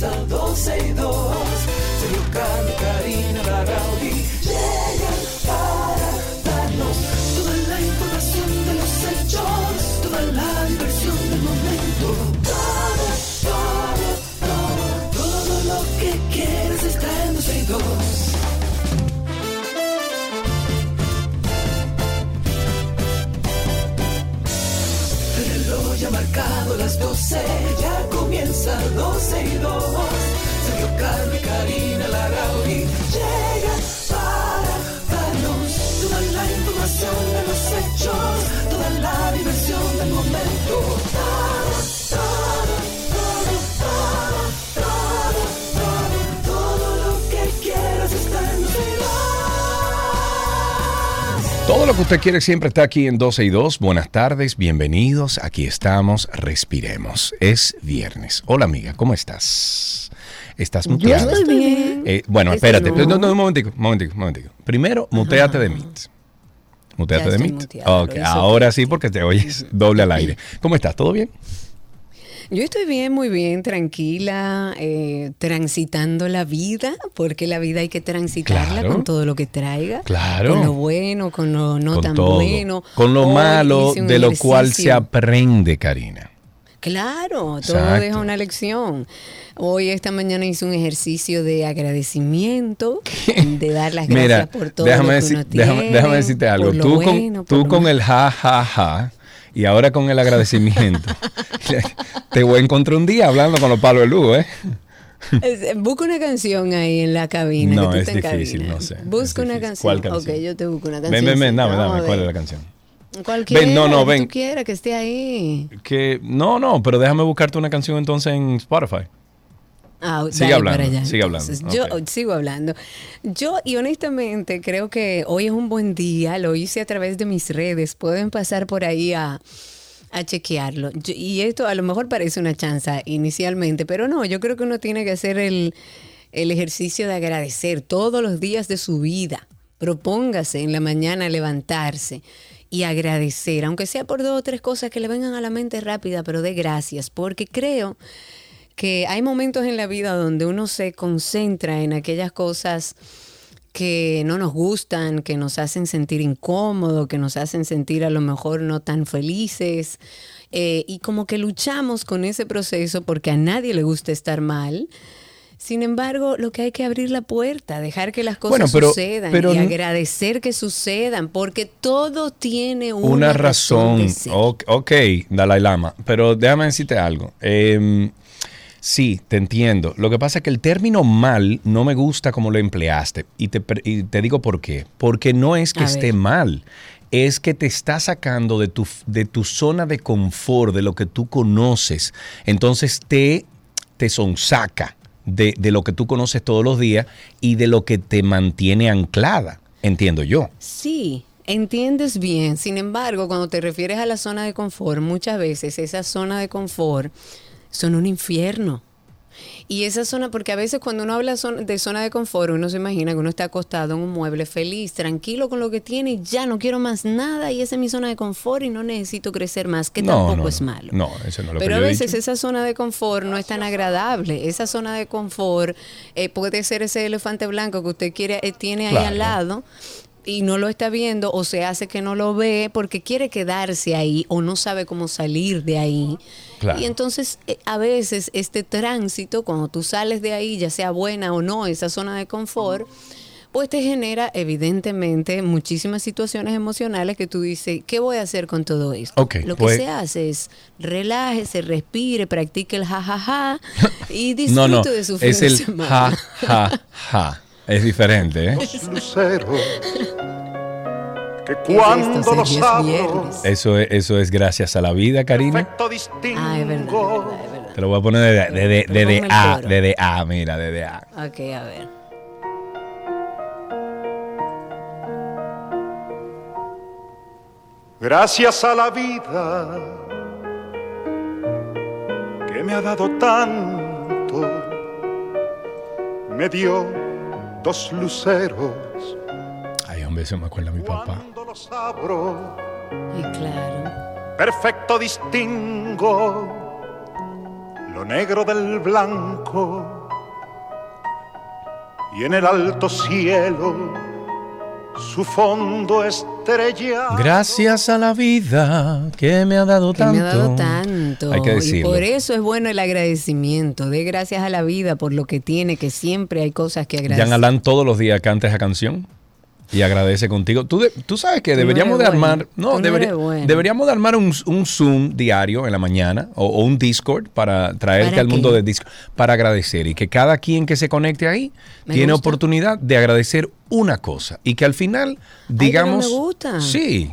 comienza comienza 12 y 2. Sergio Carlos y Karina Larrauri llegan para darnos toda la información de los hechos, toda la diversión del momento. Todo lo que usted quiere siempre está aquí en 12 y 2. Buenas tardes, bienvenidos. Aquí estamos, respiremos. Es viernes. Hola amiga, ¿cómo estás? ¿Estás Yo muteada? estoy bien. Eh, bueno, espérate. no. No, no, un momentico, un momentico, un momentico. Primero, muteate de Meet. Muteate Ya de estoy Meet. muteada, lo Ok, ahora sí porque te oyes doble al aire. ¿Cómo estás? ¿Todo bien? Yo estoy bien, muy bien, tranquila, eh, transitando la vida, porque la vida hay que transitarla Claro. con todo lo que traiga. Claro. Con lo bueno, con lo no Con tan todo. bueno. Con lo Hoy malo, de lo cual se aprende, Karina. Claro, todo deja una lección. Hoy, esta mañana hice un ejercicio de agradecimiento, de dar las gracias Mira, por todo déjame, lo que decir- uno déjame, tiene, déjame decirte algo. Tú, bueno, con, tú con el ja, ja, ja, y ahora con el agradecimiento. te voy a encontrar un día hablando con los palos de luz, ¿eh? Es- Busca una canción ahí en la cabina. No, que tú es difícil, cabina. no sé, Busca una canción. ¿Cuál canción? Ok, yo te busco una canción. Ven, ven, ven, dame, dame. ¿Cuál es la canción? Cualquiera, Ven, no, no, que ven. tú quieras que esté ahí. Que, no, no, pero déjame buscarte una canción entonces en Spotify. Ah, Sigue hablando, para allá, sigue hablando, entonces. Yo ok. sigo hablando. Yo, y honestamente, creo que hoy es un buen día. Lo hice a través de mis redes. Pueden pasar por ahí a, a chequearlo. Yo- y esto a lo mejor parece una chanza inicialmente, pero no, yo creo que uno tiene que hacer el, el ejercicio de agradecer todos los días de su vida. Propóngase en la mañana levantarse y agradecer, aunque sea por dos o tres cosas que le vengan a la mente rápida, pero de gracias, porque creo que hay momentos en la vida donde uno se concentra en aquellas cosas que no nos gustan, que nos hacen sentir incómodos, que nos hacen sentir a lo mejor no tan felices. eh, y como que luchamos con ese proceso porque a nadie le gusta estar mal. Sin embargo, lo que hay que abrir la puerta, dejar que las cosas Bueno, pero- sucedan pero y agradecer que sucedan, porque todo tiene una, Una razón. ser. Ok, ok, Dalai Lama. Pero déjame decirte algo. Eh, sí, te entiendo. Lo que pasa es que el término mal no me gusta como lo empleaste. Y te, pre- y te digo por qué. Porque no es que A esté ver. mal. Es que te está sacando de tu, de tu zona de confort, de lo que tú conoces. Entonces te, te sonsaca de, de lo que tú conoces todos los días y de lo que te mantiene anclada. Entiendo yo. Sí, entiendes bien. Sin embargo, cuando te refieres a la zona de confort, muchas veces esa zona de confort son un infierno. Y esa zona, porque a veces cuando uno habla de zona de confort, uno se imagina que uno está acostado en un mueble feliz, tranquilo con lo que tiene y ya no quiero más nada y esa es mi zona de confort y no necesito crecer más, que No, tampoco no, es malo. No, eso no lo Pero que a yo veces esa zona de confort no es tan agradable. Esa zona de confort eh, puede ser ese elefante blanco que usted quiere eh, tiene ahí Claro. al lado y no lo está viendo o se hace que no lo ve porque quiere quedarse ahí o no sabe cómo salir de ahí. Claro. Y entonces eh, a veces este tránsito, cuando tú sales de ahí, ya sea buena o no, esa zona de confort, pues te genera evidentemente muchísimas situaciones emocionales que tú dices, ¿qué voy a hacer con todo esto? Lo que pues- se hace es relájese, respire, practique el jajaja y disfrute No, no, de su fin es de el semana. ja, ja, ja. Es diferente, ¿eh? luceros que ¿Qué es cuando los abro. Eso es, eso es gracias a la vida, Karina. perfecto distingo Ah, es verdad, es verdad, es verdad. Te lo voy a poner de, de, de, de, A, de, de A, mira, de, de A. Ok, a ver. Gracias a la vida que me ha dado tanto, me dio dos luceros. Ay, hombre, eso me acuerda a mi papá. Cuando los abro, Y claro. perfecto distingo lo negro del blanco y en el alto cielo su fondo estrellado. Gracias a la vida que me ha dado Que tanto. me ha dado tanto. Hay que y decirlo. por eso es bueno el agradecimiento. De gracias a la vida por lo que tiene, que siempre hay cosas que agradecer. Jean Alain todos los días canta esa canción y agradece contigo. Tú, de- tú sabes que no deberíamos de bueno. armar, no, Tú no debería- eres bueno. deberíamos de armar un, un Zoom diario en la mañana o, o un Discord para traerte ¿Para al mundo de Discord para agradecer y que cada quien que se conecte ahí Me tiene gusta. oportunidad de agradecer una cosa y que al final digamos, me gusta. sí,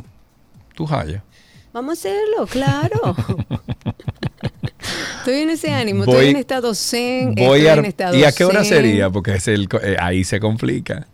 tú jaya. Vamos a hacerlo, claro. estoy en ese ánimo, Voy- estoy en estado zen, Voy estoy a, en estado ¿Y a qué hora zen. sería? Porque es el, co- eh, ahí se complica.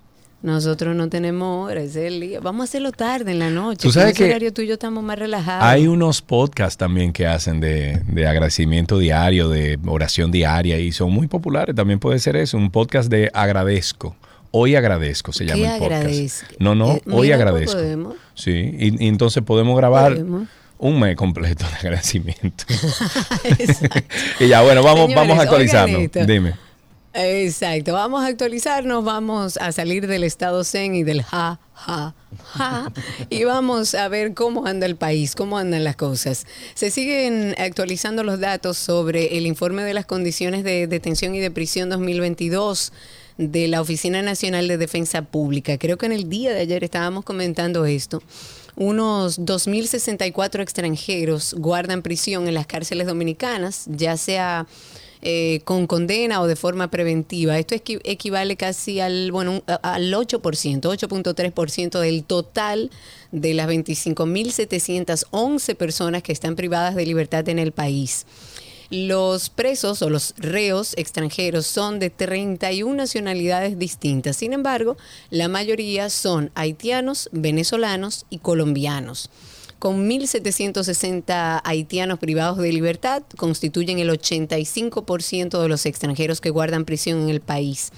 Nosotros no tenemos hora, es el día. Vamos a hacerlo tarde en la noche. Tú sabes que horario tú y yo estamos más relajados. Hay unos podcasts también que hacen de, de agradecimiento diario, de oración diaria y son muy populares. También puede ser eso, un podcast de agradezco. Hoy agradezco se llama ¿Qué el podcast. agradezco? No, no, Eh, hoy agradezco. podemos. Sí, y, y entonces podemos grabar Podemos. un mes completo de agradecimiento. y ya, bueno, vamos, Señores, vamos a actualizarnos. Dime. Exacto, vamos a actualizarnos, vamos a salir del estado zen y del ja, ja, ja, y vamos a ver cómo anda el país, cómo andan las cosas. Se siguen actualizando los datos sobre el informe de las condiciones de detención y de prisión 2022 de la Oficina Nacional de Defensa Pública. Creo que en el día de ayer estábamos comentando esto. Unos 2.064 extranjeros guardan prisión en las cárceles dominicanas, ya sea eh, con condena o de forma preventiva. Esto equi- equivale casi al, bueno, al 8%, 8.3% del total de las 25.711 personas que están privadas de libertad en el país. Los presos o los reos extranjeros son de 31 nacionalidades distintas. Sin embargo, la mayoría son haitianos, venezolanos y colombianos. Con 1.760 haitianos privados de libertad, constituyen el 85% de los extranjeros que guardan prisión en el país.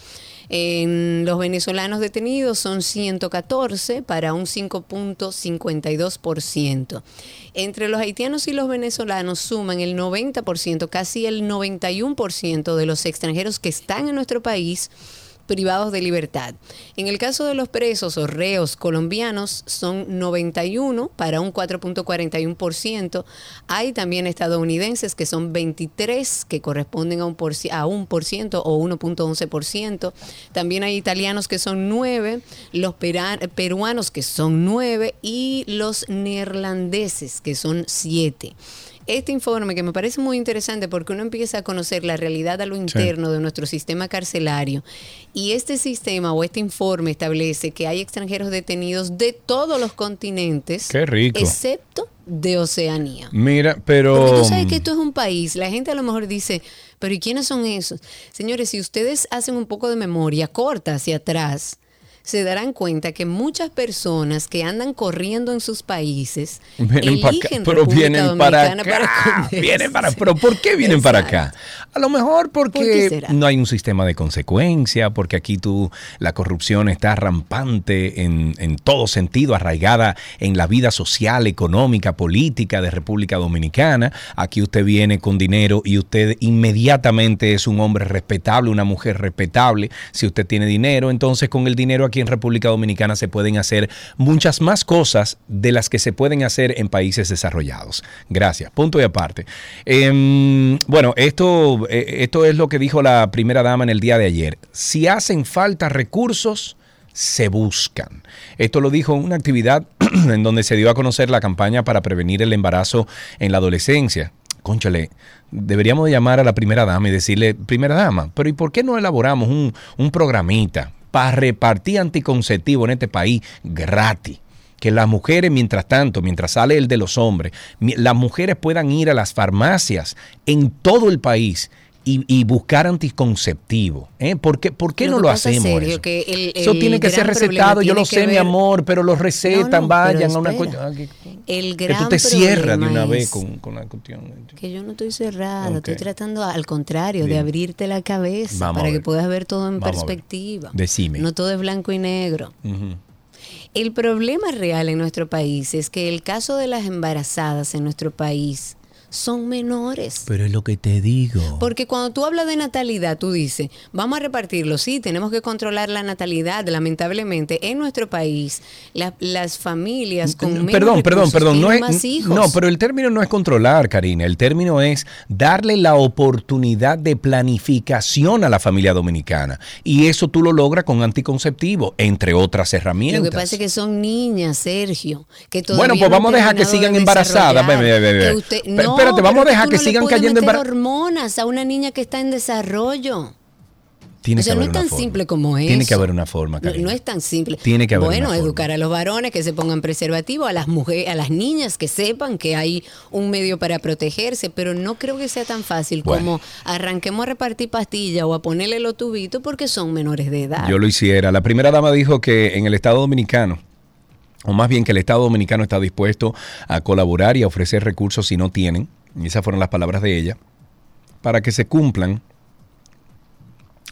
En los venezolanos detenidos son 114 para un 5.52%. Entre los haitianos y los venezolanos suman el 90%, casi el 91% de los extranjeros que están en nuestro país privados de libertad. En el caso de los presos o reos colombianos son 91 para un 4.41%. Hay también estadounidenses que son 23 que corresponden a un por, ciento o 1.11%. También hay italianos que son 9, los peruanos que son 9 y los neerlandeses que son 7 este informe que me parece muy interesante porque uno empieza a conocer la realidad a lo interno de nuestro sistema carcelario y este sistema o este informe establece que hay extranjeros detenidos de todos los continentes, Qué rico. excepto de Oceanía. Mira, pero... Porque tú sabes que esto es un país, la gente a lo mejor dice, pero ¿y quiénes son esos? Señores, si ustedes hacen un poco de memoria corta hacia atrás, se darán cuenta que muchas personas que andan corriendo en sus países Vienen para acá, eligen pero vienen para acá. Vienen para, pero ¿por qué vienen para acá? A lo mejor ¿Por qué porque no hay un sistema de consecuencia, porque aquí tú la corrupción está rampante en, en todo sentido, arraigada en la vida social, económica, política de República Dominicana. Aquí usted viene con dinero y usted inmediatamente es un hombre respetable, una mujer respetable. Si usted tiene dinero, entonces con el dinero aquí en República Dominicana se pueden hacer muchas más cosas de las que se pueden hacer en países desarrollados. Gracias. Punto y aparte. Em, bueno, esto, eh, esto es lo que dijo la primera dama en el día de ayer. Si hacen falta recursos, se buscan. Esto lo dijo en una actividad en donde se dio a conocer la campaña para prevenir el embarazo en la adolescencia. Conchale, deberíamos de llamar a la primera dama y decirle, primera dama, pero ¿y por qué no elaboramos un, un programita para repartir anticonceptivo en este país gratis? Que las mujeres, mientras tanto, mientras sale el de los hombres, las mujeres puedan ir a las farmacias en todo el país y, y buscar anticonceptivo. ¿eh? ¿Por qué, por qué Lo no que lo hacemos? Eso? que el- Eso el tiene que ser recetado, yo lo que sé, mi amor, pero lo recetan, No, no, vayan a una cuestión. ah, que- El que gran tú te cierras de una vez con, con la cuestión. Que yo no estoy cerrada, estoy tratando al contrario de abrirte la cabeza Vamos para que puedas ver todo en Vamos perspectiva. Decime. No todo es blanco y negro. El problema real en nuestro país es que el caso de las embarazadas en nuestro país son menores. Pero es lo que te digo. Porque cuando tú hablas de natalidad, tú dices, vamos a repartirlo. Sí, tenemos que controlar la natalidad. Lamentablemente, en nuestro país, la- las familias con menos Perdón, perdón, perdón. No, es, hijos. no, pero el término no es controlar, Karina. El término es darle la oportunidad de planificación a la familia dominicana. Y eso tú lo logras con anticonceptivo, entre otras herramientas. Lo que pasa es que son niñas, Sergio. Que Bueno, pues no vamos a dejar que sigan de embarazadas. usted- Pe- no, espérate, vamos a dejar que no le sigan cayendo meter hormonas a una niña que está en desarrollo. Tiene o sea, que no haber es tan una forma. simple como eso. Tiene que haber una forma, No, no es tan simple. Tiene que haber Bueno, una forma. educar a los varones que se pongan preservativo, a las mujeres, a las niñas que sepan que hay un medio para protegerse, pero no creo que sea tan fácil Bueno. como arranquemos a repartir pastillas o a ponerle los tubitos porque son menores de edad. Yo lo hiciera. La primera dama dijo que en el Estado Dominicano, o más bien que el Estado Dominicano está dispuesto a colaborar y a ofrecer recursos si no tienen, y esas fueron las palabras de ella, para que se cumplan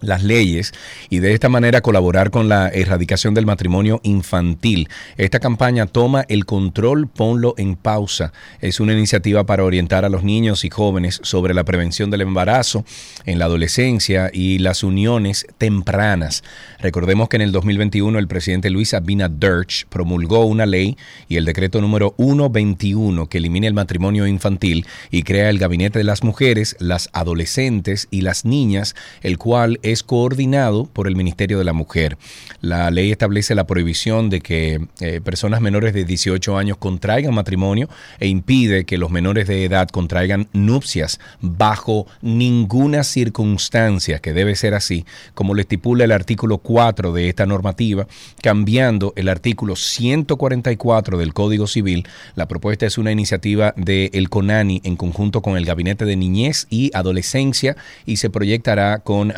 las leyes y de esta manera colaborar con la erradicación del matrimonio infantil. Esta campaña toma el control, ponlo en pausa. Es una iniciativa para orientar a los niños y jóvenes sobre la prevención del embarazo en la adolescencia y las uniones tempranas. Recordemos que en el 2021 el presidente Luis Abinader promulgó una ley y el decreto número 121 que elimina el matrimonio infantil y crea el Gabinete de las Mujeres, las Adolescentes y las Niñas, el cual es coordinado por el Ministerio de la Mujer. La ley establece la prohibición de que eh, personas menores de 18 años contraigan matrimonio e impide que los menores de edad contraigan nupcias bajo ninguna circunstancia, que debe ser así, como lo estipula el artículo 4 de esta normativa, cambiando el artículo 144 del Código Civil. La propuesta es una iniciativa del CONANI en conjunto con el Gabinete de Niñez y Adolescencia y se proyectará con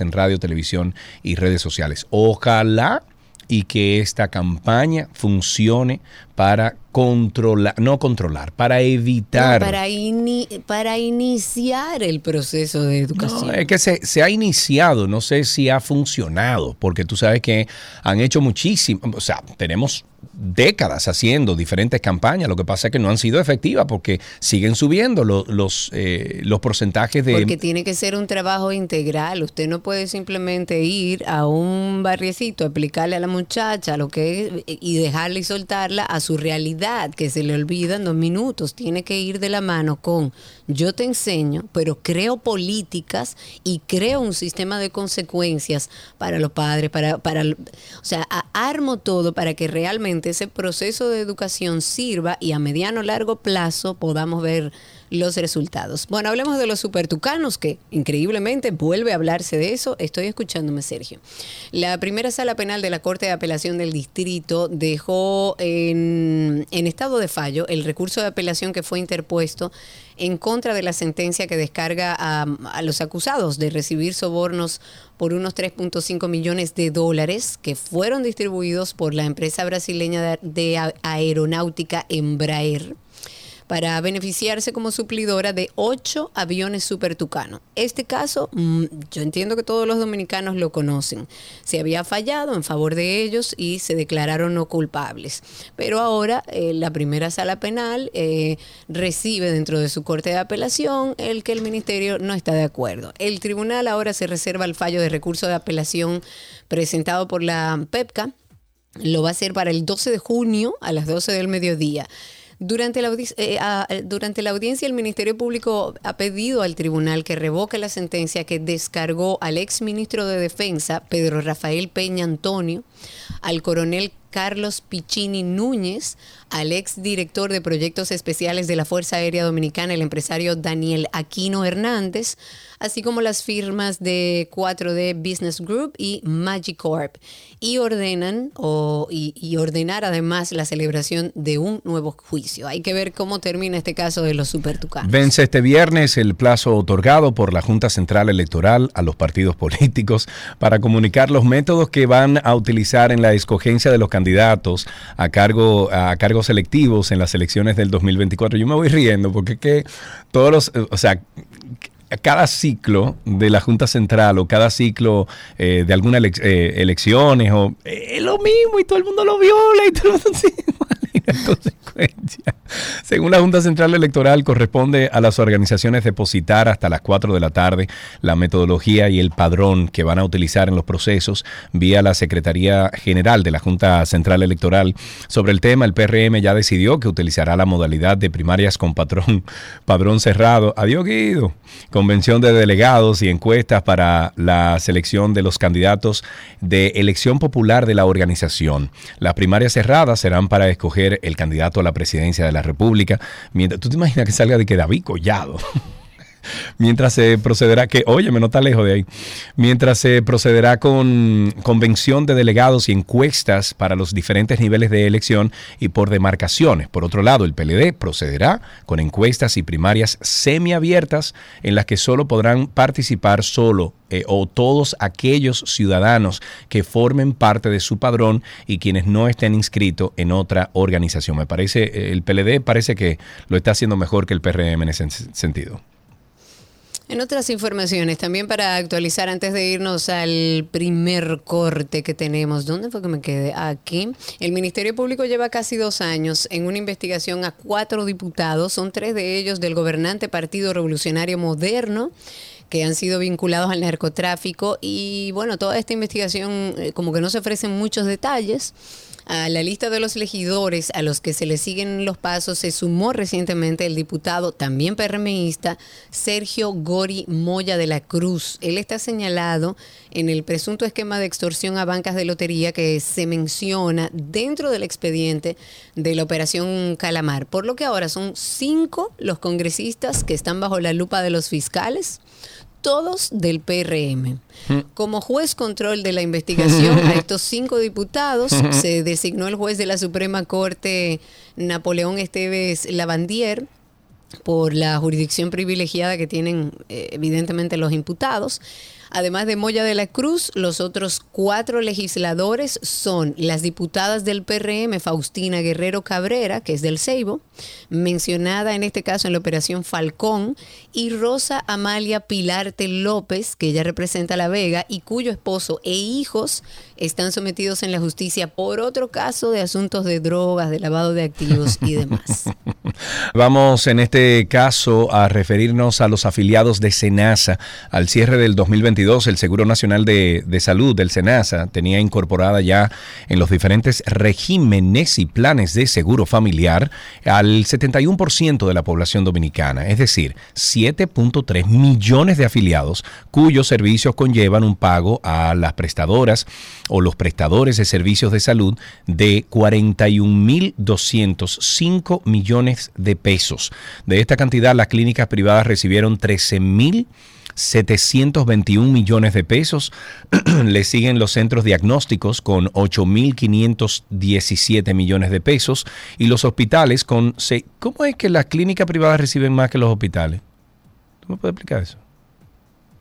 en radio, televisión y redes sociales. Ojalá y que esta campaña funcione para controlar, no controlar, para evitar. No, para, ini- para iniciar el proceso de educación. No, es que se, se ha iniciado, no sé si ha funcionado, porque tú sabes que han hecho muchísimo, o sea, tenemos décadas haciendo diferentes campañas, lo que pasa es que no han sido efectivas porque siguen subiendo lo- los, eh, los porcentajes de... Porque tiene que ser un trabajo integral. Usted no puede simplemente ir a un barriecito, explicarle a la muchacha lo que es y dejarla y soltarla a su realidad, que se le olvida en dos minutos. Tiene que ir de la mano con yo te enseño, pero creo políticas y creo un sistema de consecuencias para los padres, para, para o sea, armo todo para que realmente ese proceso de educación sirva y a mediano largo plazo podamos ver los resultados. Bueno, hablemos de los supertucanos, que increíblemente vuelve a hablarse de eso. Estoy escuchándome, Sergio. La primera sala penal de la Corte de Apelación del Distrito dejó en, estado de fallo el recurso de apelación que fue interpuesto en contra de la sentencia que descarga a, los acusados de recibir sobornos por unos 3.5 millones de dólares que fueron distribuidos por la empresa brasileña de, aeronáutica Embraer para beneficiarse como suplidora de ocho aviones Super Tucano. Este caso, mm, yo entiendo que todos los dominicanos lo conocen. Se había fallado en favor de ellos y se declararon no culpables. Pero ahora eh, la primera sala penal eh, recibe dentro de su corte de apelación el que el ministerio no está de acuerdo. El tribunal ahora se reserva el fallo de recurso de apelación presentado por la PEPCA. Lo va a hacer para el 12 de junio a las 12 del mediodía. Durante la, eh, durante la audiencia, el Ministerio Público ha pedido al tribunal que revoque la sentencia que descargó al ex ministro de Defensa, Pedro Rafael Peña Antonio, al coronel Carlos Piccini Núñez, al ex director de proyectos especiales de la Fuerza Aérea Dominicana, el empresario Daniel Aquino Hernández, así como las firmas de 4D Business Group y Magicorp, y ordenan y, y ordenar además la celebración de un nuevo juicio. Hay que ver cómo termina este caso de los supertucanos. Vence este viernes el plazo otorgado por la Junta Central Electoral a los partidos políticos para comunicar los métodos que van a utilizar en la escogencia de los candidatos a cargo a cargos electivos en las elecciones del 2024. Yo me voy riendo porque es que todos los, o sea, cada ciclo de la Junta Central o cada ciclo eh, de algunas eh, elecciones o eh, es lo mismo y todo el mundo lo viola y todo el mundo Según la Junta Central Electoral, corresponde a las organizaciones depositar hasta las 4 de la tarde la metodología y el padrón que van a utilizar en los procesos vía la Secretaría General de la Junta Central Electoral. Sobre el tema, el PRM ya decidió que utilizará la modalidad de primarias con patrón, padrón cerrado. Adiós, Guido. Convención de delegados y encuestas para la selección de los candidatos de elección popular de la organización. Las primarias cerradas serán para escoger el candidato a la presidencia de la República. Mientras, ¿Tú te imaginas que salga de que David Collado? mientras se procederá, que oye, me no está lejos de ahí, mientras se procederá con convención de delegados y encuestas para los diferentes niveles de elección y por demarcaciones. Por otro lado, el PLD procederá con encuestas y primarias semiabiertas en las que solo podrán participar solo eh, o todos aquellos ciudadanos que formen parte de su padrón y quienes no estén inscritos en otra organización. Me parece, eh, el PLD parece que lo está haciendo mejor que el PRM en ese sentido. En otras informaciones, también para actualizar antes de irnos al primer corte que tenemos, ¿dónde fue que me quedé? Aquí. El Ministerio Público lleva casi dos años en una investigación a cuatro diputados, son tres de ellos del gobernante Partido Revolucionario Moderno que han sido vinculados al narcotráfico y bueno, toda esta investigación eh, como que no se ofrecen muchos detalles. A la lista de los legisladores a los que se le siguen los pasos se sumó recientemente el diputado, también PRMista, Sergio Gori Moya de la Cruz. Él está señalado en el presunto esquema de extorsión a bancas de lotería que se menciona dentro del expediente de la operación Calamar. Por lo que ahora son cinco los congresistas que están bajo la lupa de los fiscales todos del PRM. Mm. Como juez control de la investigación a estos cinco diputados, se designó el juez de la Suprema Corte, Napoleón Esteves Lavandier, por la jurisdicción privilegiada que tienen eh, evidentemente los imputados. Además de Moya de la Cruz, los otros cuatro legisladores son las diputadas del PRM, Faustina Guerrero Cabrera, que es del Ceibo, mencionada en este caso en la Operación Falcón, y Rosa Amalia Pilarte López, que ella representa a La Vega y cuyo esposo e hijos están sometidos en la justicia por otro caso de asuntos de drogas, de lavado de activos y demás. Vamos en este caso a referirnos a los afiliados de Senasa. Al cierre del 2022, el Seguro Nacional de, Salud del Senasa tenía incorporada ya en los diferentes regímenes y planes de seguro familiar al 71% de la población dominicana, es decir, 7.3 millones de afiliados cuyos servicios conllevan un pago a las prestadoras o los prestadores de servicios de salud de 41.205 millones de pesos. De esta cantidad, las clínicas privadas recibieron 13.721 millones de pesos. Le siguen los centros diagnósticos con 8.517 millones de pesos y los hospitales con... ¿Cómo es que las clínicas privadas reciben más que los hospitales? ¿Tú me puedes explicar eso?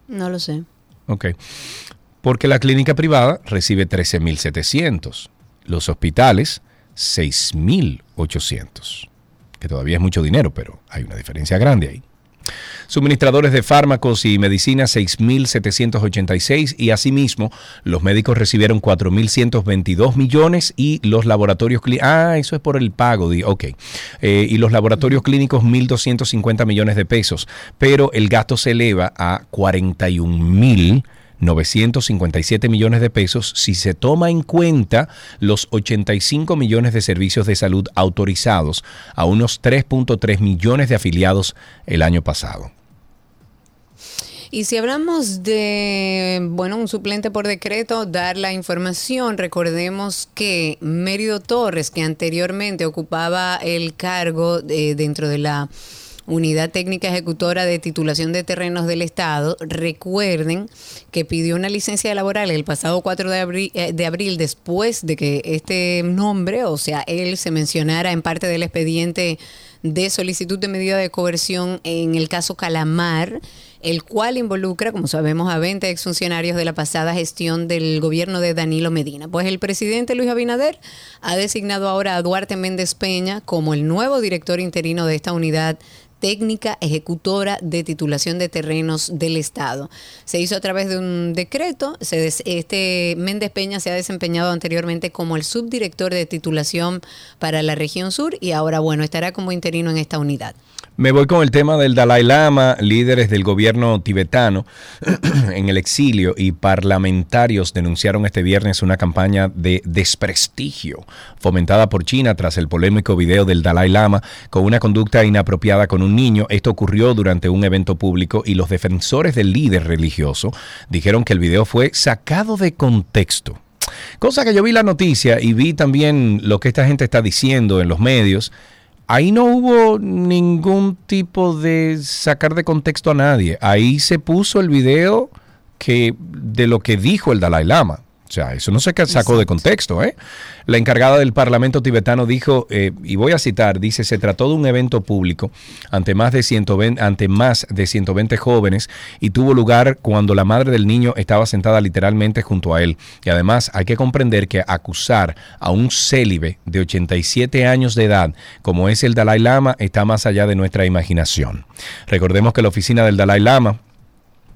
No lo sé. Ok porque la clínica privada recibe 13.700, los hospitales 6.800, que todavía es mucho dinero, pero hay una diferencia grande ahí. Suministradores de fármacos y medicinas 6.786 y asimismo los médicos recibieron 4.122 millones y los laboratorios clínicos, ah, eso es por el pago, eh, y los laboratorios clínicos 1.250 millones de pesos, pero el gasto se eleva a 41.000 957 millones de pesos si se toma en cuenta los 85 millones de servicios de salud autorizados a unos 3.3 millones de afiliados el año pasado. Y si hablamos de, bueno, un suplente por decreto, dar la información, recordemos que Mérido Torres, que anteriormente ocupaba el cargo dentro de la Unidad Técnica Ejecutora de Titulación de Terrenos del Estado, recuerden que pidió una licencia laboral el pasado 4 de abril, eh, de abril después de que este nombre, o sea, él se mencionara en parte del expediente de solicitud de medida de coerción en el caso Calamar. el cual involucra, como sabemos, a 20 exfuncionarios de la pasada gestión del gobierno de Danilo Medina. Pues el presidente Luis Abinader ha designado ahora a Duarte Méndez Peña como el nuevo director interino de esta unidad técnica ejecutora de titulación de terrenos del Estado. Se hizo a través de un decreto. este Méndez Peña se ha desempeñado anteriormente como el subdirector de titulación para la región sur y ahora, bueno, estará como interino en esta unidad. Me voy con el tema del Dalai Lama, líderes del gobierno tibetano en el exilio y parlamentarios denunciaron este viernes una campaña de desprestigio fomentada por China tras el polémico video del Dalai Lama con una conducta inapropiada con un niño. Esto ocurrió durante un evento público y los defensores del líder religioso dijeron que el video fue sacado de contexto. Cosa que yo vi la noticia y vi también lo que esta gente está diciendo en los medios ahí no hubo ningún tipo de sacar de contexto a nadie. Ahí se puso el video que de lo que dijo el Dalai Lama. O sea, eso no se sacó de contexto. ¿eh? La encargada del Parlamento tibetano dijo, eh, y voy a citar, dice, se trató de un evento público ante más, de 120, ante más de 120 jóvenes y tuvo lugar cuando la madre del niño estaba sentada literalmente junto a él. Y además hay que comprender que acusar a un célibe de 87 años de edad, como es el Dalai Lama, está más allá de nuestra imaginación. Recordemos que la oficina del Dalai Lama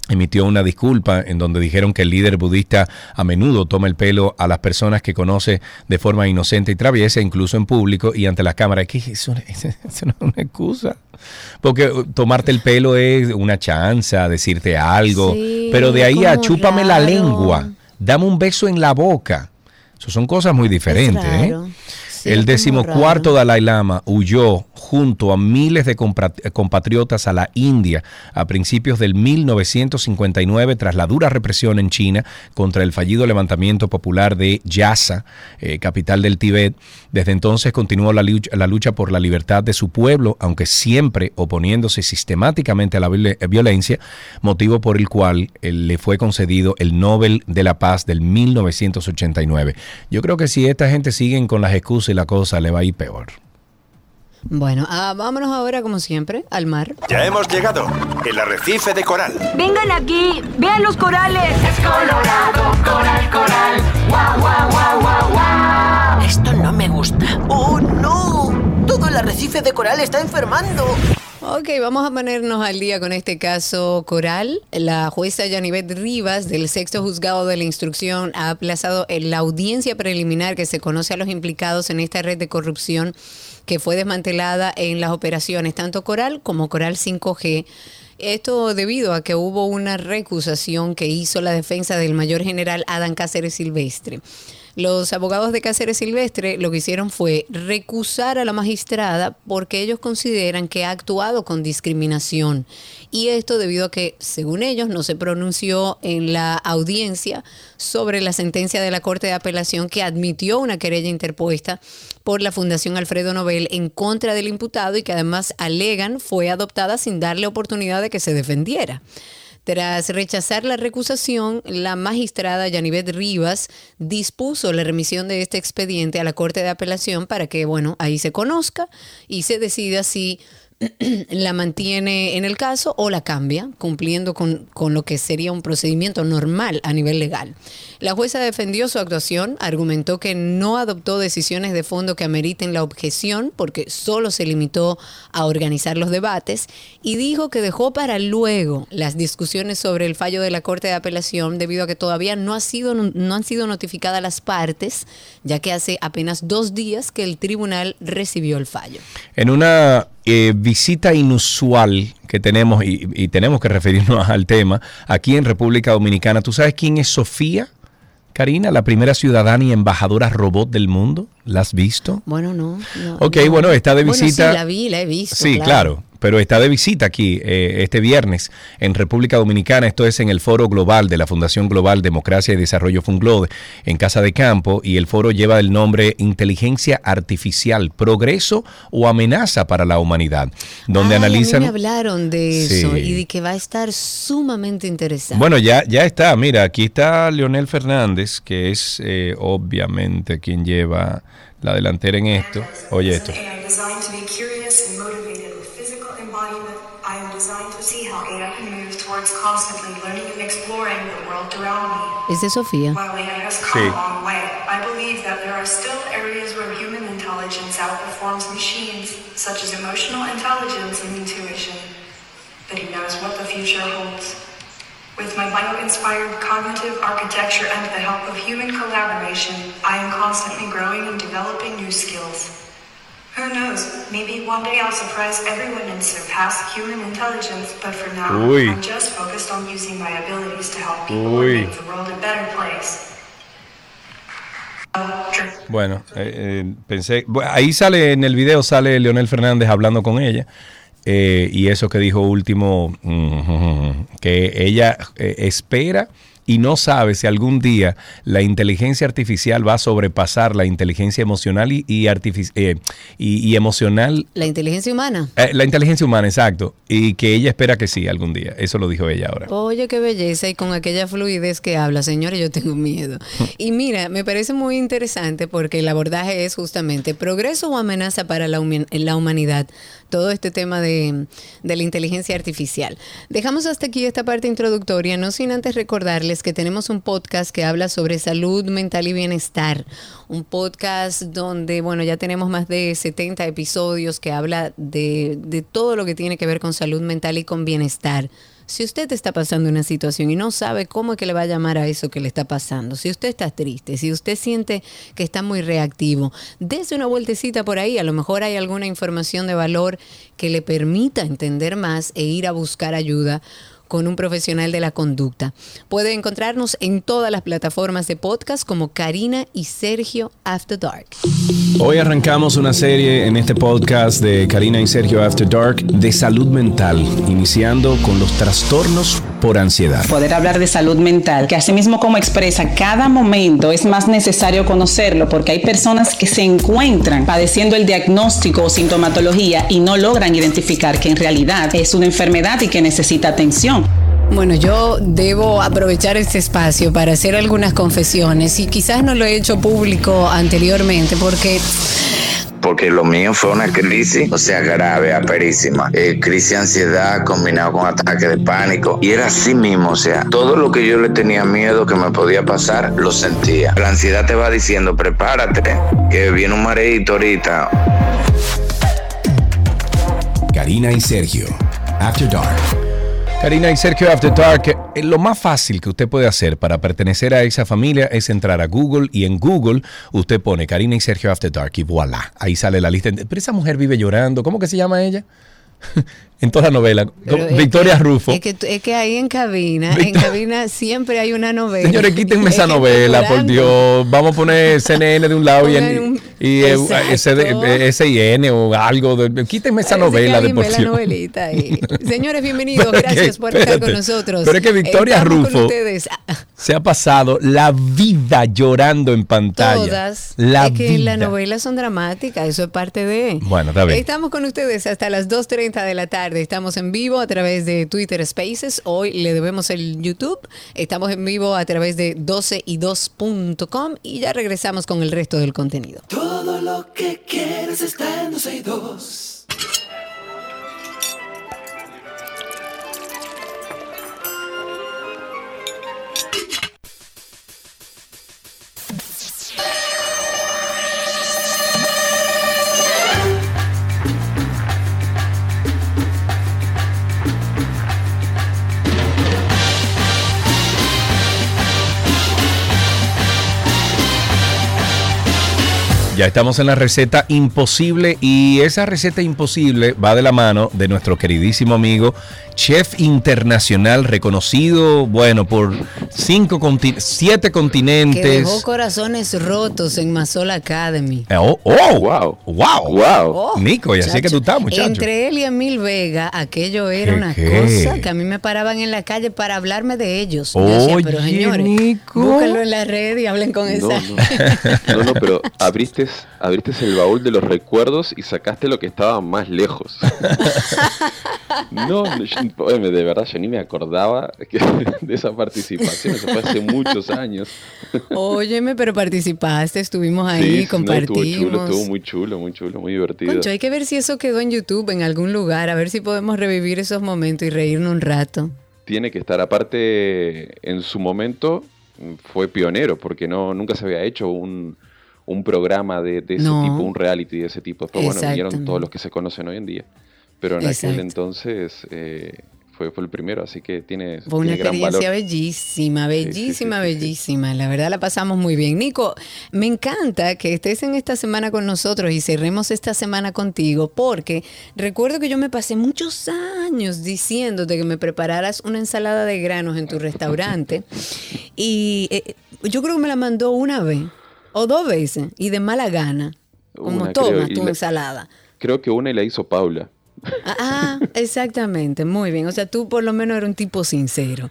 emitió una disculpa en donde dijeron que el líder budista a menudo toma el pelo a las personas que conoce de forma inocente y traviesa, incluso en público y ante las cámaras. ¿Qué eso, no es una excusa. Porque uh, tomarte el pelo es una chanza, decirte algo. pero de ahí a chúpame la lengua, dame un beso en la boca. Eso son cosas muy diferentes. ¿eh? El decimocuarto Dalai Lama huyó junto a miles de compatriotas a la India a principios del 1959 tras la dura represión en China contra el fallido levantamiento popular de Yasa, eh, capital del Tíbet. Desde entonces continuó la lucha, la lucha por la libertad de su pueblo, aunque siempre oponiéndose sistemáticamente a la violencia, motivo por el cual eh, le fue concedido el Nobel de la Paz del 1989. Yo creo que si esta gente siguen con las excusas la cosa le va a ir peor. Bueno, ah, vámonos ahora, como siempre, al mar. Ya hemos llegado, el arrecife de coral. Vengan aquí, vean los corales. Es colorado, coral, coral. Guau, guau, guau, guau, guau. Esto no me gusta. ¡Oh, no! El arrecife de coral está enfermando. Ok, vamos a ponernos al día con este caso coral. La jueza Yanivet Rivas del sexto juzgado de la instrucción ha aplazado la audiencia preliminar que se conoce a los implicados en esta red de corrupción que fue desmantelada en las operaciones tanto Coral como Coral 5G. Esto debido a que hubo una recusación que hizo la defensa del mayor general Adán Cáceres Silvestre. Los abogados de Cáceres Silvestre lo que hicieron fue recusar a la magistrada porque ellos consideran que ha actuado con discriminación. Y esto debido a que, según ellos, no se pronunció en la audiencia sobre la sentencia de la Corte de Apelación que admitió una querella interpuesta por la Fundación Alfredo Nobel en contra del imputado y que además alegan fue adoptada sin darle oportunidad de que se defendiera. Tras rechazar la recusación, la magistrada Yanivet Rivas dispuso la remisión de este expediente a la Corte de Apelación para que, bueno, ahí se conozca y se decida si la mantiene en el caso o la cambia, cumpliendo con, lo que sería un procedimiento normal a nivel legal. La jueza defendió su actuación, argumentó que no adoptó decisiones de fondo que ameriten la objeción porque solo se limitó a organizar los debates y dijo que dejó para luego las discusiones sobre el fallo de la Corte de Apelación debido a que todavía no, ha sido, no han sido notificadas las partes, ya que hace apenas dos días que el tribunal recibió el fallo. En una eh, visita inusual que tenemos y, tenemos que referirnos al tema aquí en República Dominicana. ¿Tú sabes quién es Sofía? Karina, la primera ciudadana y embajadora robot del mundo. ¿La has visto? Bueno, no. ok, bueno, está de visita. sí, la vi, la he visto. Sí, claro pero está de visita aquí eh, este viernes en República Dominicana. Esto es en el Foro Global de la Fundación Global Democracia y Desarrollo Funglode en Casa de Campo y el foro lleva el nombre Inteligencia Artificial, Progreso o Amenaza para la Humanidad, donde analizan... me hablaron de eso y de que va a estar sumamente interesante. Bueno, ya, ya está. Mira, aquí está Leonel Fernández, que es eh, obviamente quien lleva la delantera en esto. Oye esto. Emotional intelligence and intuition. But he knows what the future holds. With my bio-inspired cognitive architecture and the help of human collaboration, I am constantly growing and developing new skills. Who knows? Maybe one day I'll surprise everyone and surpass human intelligence, but for now, Uy. I'm just focused on using my abilities to help people Uy. make the world a better place. Uh, Bueno, eh, eh, pensé, bueno, ahí sale en el video sale Leonel Fernández hablando con ella eh, y eso que dijo último, mm, que ella espera y no sabe si algún día la inteligencia artificial va a sobrepasar la inteligencia emocional y, y, eh, y- y emocional, La inteligencia humana. eh, la inteligencia humana, exacto, y que ella espera que sí algún día. Eso lo dijo ella ahora. Oye, qué belleza y con aquella fluidez que habla, señores, yo tengo miedo. Y mira, me parece muy interesante porque el abordaje es justamente progreso o amenaza para la humanidad, todo este tema de, de la inteligencia artificial. Dejamos hasta aquí esta parte introductoria, no sin antes recordarles que tenemos un podcast que habla sobre salud mental y bienestar, un podcast donde, bueno, ya tenemos más de 70 episodios que habla de, de todo lo que tiene que ver con salud mental y con bienestar. Si usted está pasando una situación y no sabe cómo es que le va a llamar a eso que le está pasando, si usted está triste, si usted siente que está muy reactivo, dése una vueltecita por ahí. A lo mejor hay alguna información de valor que le permita entender más e ir a buscar ayuda con un profesional de la conducta. Puede encontrarnos en todas las plataformas de podcast como Karina y Sergio After Dark. Hoy arrancamos una serie en este podcast de Karina y Sergio After Dark de salud mental, iniciando con los trastornos por ansiedad. poder hablar de salud mental, que asimismo como expresa cada momento es más necesario conocerlo porque hay personas que se encuentran padeciendo el diagnóstico o sintomatología y no logran identificar que en realidad es una enfermedad y que necesita atención. Bueno, yo debo aprovechar este espacio para hacer algunas confesiones y quizás no lo he hecho público anteriormente porque porque lo mío fue una crisis, o sea, grave, aperísima. Eh, crisis de ansiedad combinado con ataque de pánico. Y era así mismo, o sea, todo lo que yo le tenía miedo que me podía pasar, lo sentía. La ansiedad te va diciendo, prepárate, que viene un mareito ahorita. Karina y Sergio, After Dark. Karina y Sergio After Dark, eh, lo más fácil que usted puede hacer para pertenecer a esa familia es entrar a Google y en Google usted pone Karina y Sergio After Dark y voilà, ahí sale la lista. Pero esa mujer vive llorando, ¿cómo que se llama ella? En toda la novela, Victoria que- Rufo. Es que, es que ahí en cabina, en cabina siempre hay una novela. Señores, quítenme Es esa novela, por Dios. Vamos a poner CNN de un lado y, un- y eh. SD SIN o algo. De, quítenme esa Parece novela de por novelita ahí. Señores, bienvenidos. Pero es que, Gracias por estar con nosotros. pero es que Victoria Estamos Rufo- Se ha pasado la vida llorando en pantalla. Todas. La es que las novelas son dramáticas, eso es parte de. Bueno, está bien. Estamos con ustedes hasta las 2.30 de la tarde. Estamos en vivo a través de Twitter Spaces. Hoy le debemos el YouTube. Estamos en vivo a través de 12y2.com y ya regresamos con el resto del contenido. Todo lo que quieres está en 12 y 2. Ya estamos en la receta imposible y esa receta imposible va de la mano de nuestro queridísimo amigo, chef internacional reconocido, bueno, por cinco conti- siete Que continentes. dejó corazones rotos en Masol Academy. Eh, Oh, oh, wow, wow, Wow. Oh, Nico, y así es que tú estás, muchacho. Entre él y Emil Vega, aquello era ¿Qué, una qué? cosa que a mí me paraban en la calle para hablarme de ellos. Yo decía, pero Oye, señores, Nico. búsquenlo en la red y hablen con No, esa. no, no, no, pero abriste abriste el baúl de los recuerdos y sacaste lo que estaba más lejos. no, yo- oye, de verdad yo ni me acordaba que- de esa participación, eso fue hace muchos años. Óyeme, pero participaste, estuvimos ahí, Sí, sí, no, compartimos. estuvo chulo, estuvo muy chulo, muy chulo, muy divertido. Concho, hay que ver si eso quedó en YouTube en algún lugar, a ver si podemos revivir esos momentos y reírnos un rato. Tiene que estar, aparte, en su momento fue pionero, porque no nunca se había hecho un, un programa de, de ese No. tipo, un reality de ese tipo. Después, bueno, vinieron todos los que se conocen hoy en día. Pero en Exacto. aquel entonces eh, fue, fue el primero, así que tiene, Fue una tiene gran valor. experiencia bellísima, bellísima, bellísima. La verdad la pasamos muy bien. Nico, me encanta que estés en esta semana con nosotros y cerremos esta semana contigo porque recuerdo que yo me pasé muchos años diciéndote que me prepararas una ensalada de granos en tu restaurante y eh, yo creo que me la mandó una vez o dos veces y de mala gana. Como Una, toma creo, tu la- ensalada. Creo que una y la hizo Paula. Ah, ah, exactamente, muy bien. O sea, tú por lo menos eres un tipo sincero.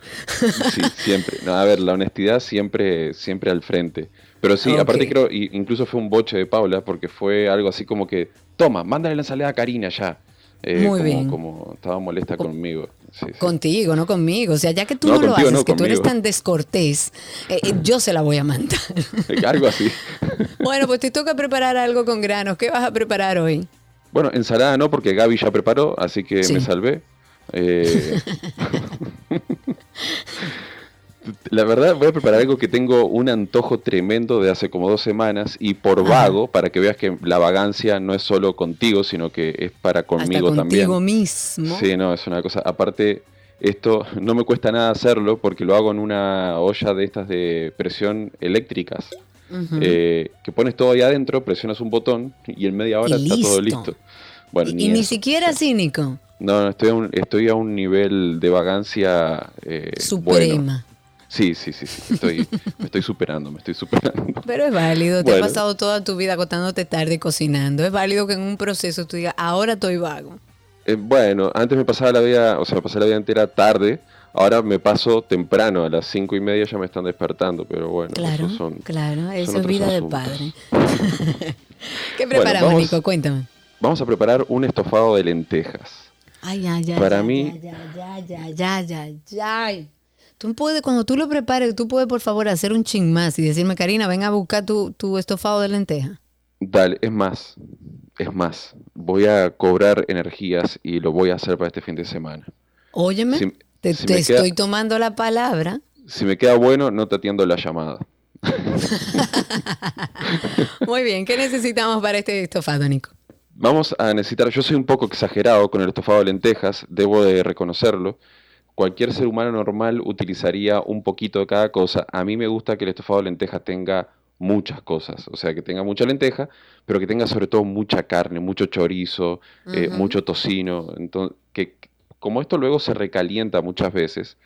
Sí, siempre. No, a ver, la honestidad siempre, siempre al frente. Pero sí, aparte creo, y- incluso fue un boche de Paula, porque fue algo así como que, toma, mándale la ensalada a Karina ya. Eh, Muy como, bien. Como estaba molesta conmigo. Sí, sí. Contigo, no conmigo. O sea, ya que tú No, no, lo haces, no, que tú eres tan descortés, eh, eh, yo se la voy a mandar. algo así. bueno, pues te toca preparar algo con granos. ¿Qué vas a preparar hoy? Bueno, ensalada no, porque Gaby ya preparó, así que Sí. me salvé. Eh, La verdad, voy a preparar algo que tengo un antojo tremendo de hace como dos semanas y por vago, para que veas que la vagancia no es solo contigo, sino que es para conmigo Hasta también. contigo mismo. Sí, no, es una cosa. Aparte, esto no me cuesta nada hacerlo porque lo hago en una olla de estas de presión eléctricas. Eh, que pones todo ahí adentro, presionas un botón y en media hora Y está todo listo. Bueno, y ni siquiera cínico. No, no, estoy a un, estoy a un nivel de vagancia eh, Suprema. bueno. Sí, sí, sí, sí. Estoy, me estoy superando, me estoy superando. Pero es válido. Te Bueno. has pasado toda tu vida acostándote tarde cocinando. Es válido que en un proceso tú digas, ahora estoy vago. Eh, bueno, antes me pasaba la vida, o sea, me pasaba la vida entera tarde. Ahora me paso temprano, a las cinco y media ya me están despertando, pero bueno, Claro, esos son, claro. Eso es vida otros de asuntos. padre. ¿Qué Bueno, preparamos, vamos- Nico? Cuéntame. Vamos a preparar un estofado de lentejas. Ay, ay, ay. Para ay, mí- ay, ay, ay, ay, ay, ay. Tú puedes, cuando tú lo prepares, tú puedes por favor hacer un chin más y decirme, Karina, ven a buscar tu, tu estofado de lenteja. Dale, es más, es más, voy a cobrar energías y lo voy a hacer para este fin de semana. Óyeme, Si- te, si te me queda- estoy tomando la palabra. Si me queda bueno, no te atiendo la llamada. Muy bien, ¿qué necesitamos para este estofado, Nico? Vamos a necesitar, yo soy un poco exagerado con el estofado de lentejas, debo de reconocerlo. Cualquier ser humano normal utilizaría un poquito de cada cosa. A mí me gusta que el estofado de lentejas tenga muchas cosas, o sea, que tenga mucha lenteja, pero que tenga sobre todo mucha carne, mucho chorizo, eh, mucho tocino. Entonces, que como esto luego se recalienta muchas veces,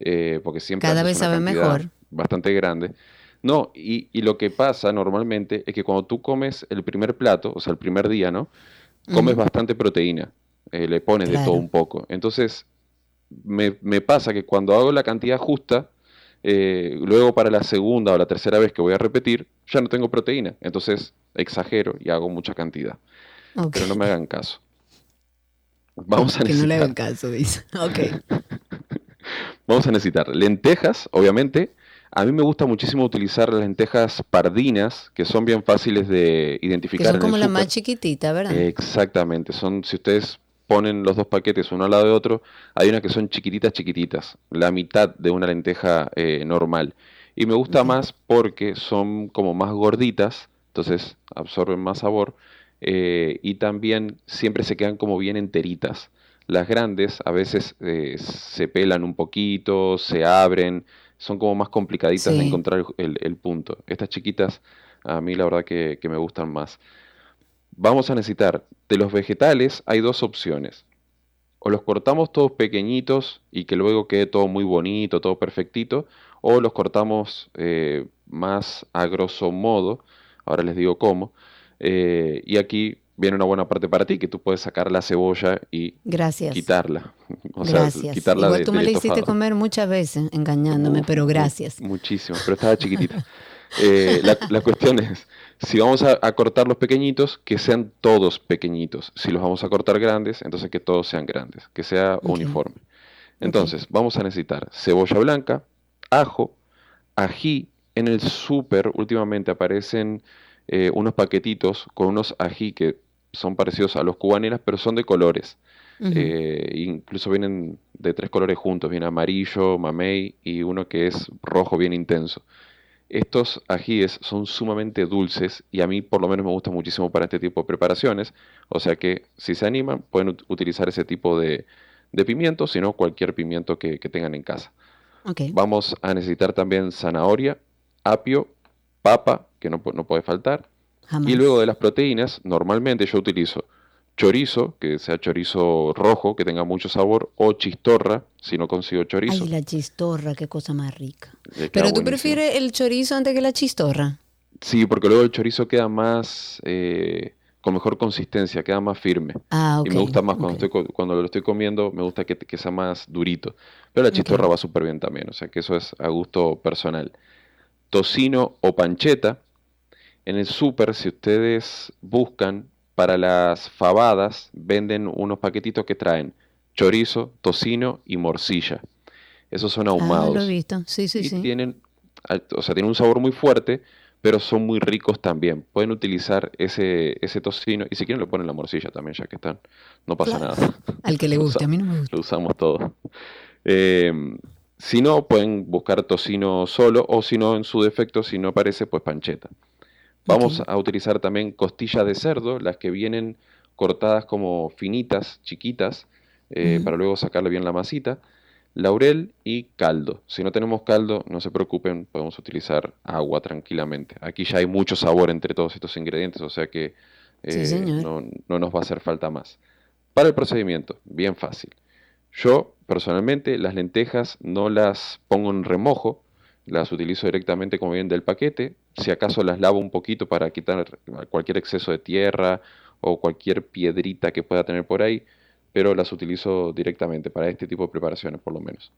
eh, porque siempre Cada vez sabe mejor. bastante grande. No, y, y lo que pasa normalmente es que cuando tú comes el primer plato, o sea, el primer día, ¿no? Comes bastante proteína, eh, le pones de todo un poco. Entonces, me, me pasa que cuando hago la cantidad justa, eh, luego para la segunda o la tercera vez que voy a repetir, ya no tengo proteína. Entonces, exagero y hago mucha cantidad. Pero no me hagan caso. Vamos a Que no le necesitar hagan caso, dice. Ok. Vamos a necesitar lentejas, obviamente. A mí me gusta muchísimo utilizar las lentejas pardinas, que son bien fáciles de Que identificar son en como el la más chiquitita, ¿verdad? Exactamente. Son, si ustedes ponen los dos paquetes uno al lado de otro, hay unas que son chiquititas, chiquititas, la mitad de una lenteja eh, normal. Y me gusta más porque son como más gorditas, entonces absorben más sabor eh, y también siempre se quedan como bien enteritas. Las grandes a veces eh, se pelan un poquito, se abren, son como más complicaditas de encontrar el, el- el punto. Estas chiquitas a mí la verdad que, que me gustan más. Vamos a necesitar, de los vegetales hay dos opciones. O los cortamos todos pequeñitos y que luego quede todo muy bonito, todo perfectito, o los cortamos eh, más a grosso modo, ahora les digo cómo, eh, y aquí viene una buena parte para ti, que tú puedes sacar la cebolla y Gracias. quitarla. O sea, gracias. quitarla Igual de- tú me la hiciste comer muchas veces, engañándome, pero gracias. Muchísimo, pero estaba chiquitita. Eh, la, la cuestión es, si vamos a, a cortar los pequeñitos, que sean todos pequeñitos. Si los vamos a cortar grandes, entonces que todos sean grandes, que sea uniforme. Entonces, vamos a necesitar cebolla blanca, ajo, ají. En el súper últimamente aparecen eh, unos paquetitos con unos ají que son parecidos a los cubaneras, pero son de colores. Eh, incluso vienen de tres colores juntos, viene amarillo, mamey y uno que es rojo bien intenso. Estos ajíes son sumamente dulces y a mí por lo menos me gusta muchísimo para este tipo de preparaciones, o sea que si se animan pueden ut- utilizar ese tipo de, de pimiento, sino cualquier pimiento que, que tengan en casa. Vamos a necesitar también zanahoria, apio, papa, que no, pu- no puede faltar. Jamás. Y luego de las proteínas, normalmente yo utilizo chorizo, que sea chorizo rojo, que tenga mucho sabor, o chistorra, si no consigo chorizo. Ay, la chistorra, qué cosa más rica. Pero tú buenísimo. prefieres el chorizo antes que la chistorra. Sí, porque luego el chorizo queda más, eh, con mejor consistencia, queda más firme. Ah, Y ok, me gusta más cuando, estoy, co- cuando lo estoy comiendo, me gusta que, que sea más durito. Pero la chistorra va súper bien también, o sea que eso es a gusto personal. Tocino o pancheta. En el súper, si ustedes buscan, para las fabadas, venden unos paquetitos que traen chorizo, tocino y morcilla. Esos son Ah, ahumados lo he visto. Sí, sí, y sí. tienen, o sea, tienen un sabor muy fuerte, pero son muy ricos también. Pueden utilizar ese, ese tocino y si quieren le ponen la morcilla también, ya que están, no pasa nada. Al que le guste, a mí no me gusta. Lo usamos todo. Eh, si no, pueden buscar tocino solo o si no, en su defecto, si no aparece, pues pancheta. Vamos a utilizar también costillas de cerdo, las que vienen cortadas como finitas, chiquitas, eh, para luego sacarle bien la masita. Laurel y caldo. Si no tenemos caldo, no se preocupen, podemos utilizar agua tranquilamente. Aquí ya hay mucho sabor entre todos estos ingredientes, o sea que eh, no, no nos va a hacer falta más. Para el procedimiento, bien fácil. Yo, personalmente, las lentejas no las pongo en remojo, las utilizo directamente como vienen del paquete. Si acaso las lavo un poquito para quitar cualquier exceso de tierra o cualquier piedrita que pueda tener por ahí, pero las utilizo directamente para este tipo de preparaciones, por lo menos.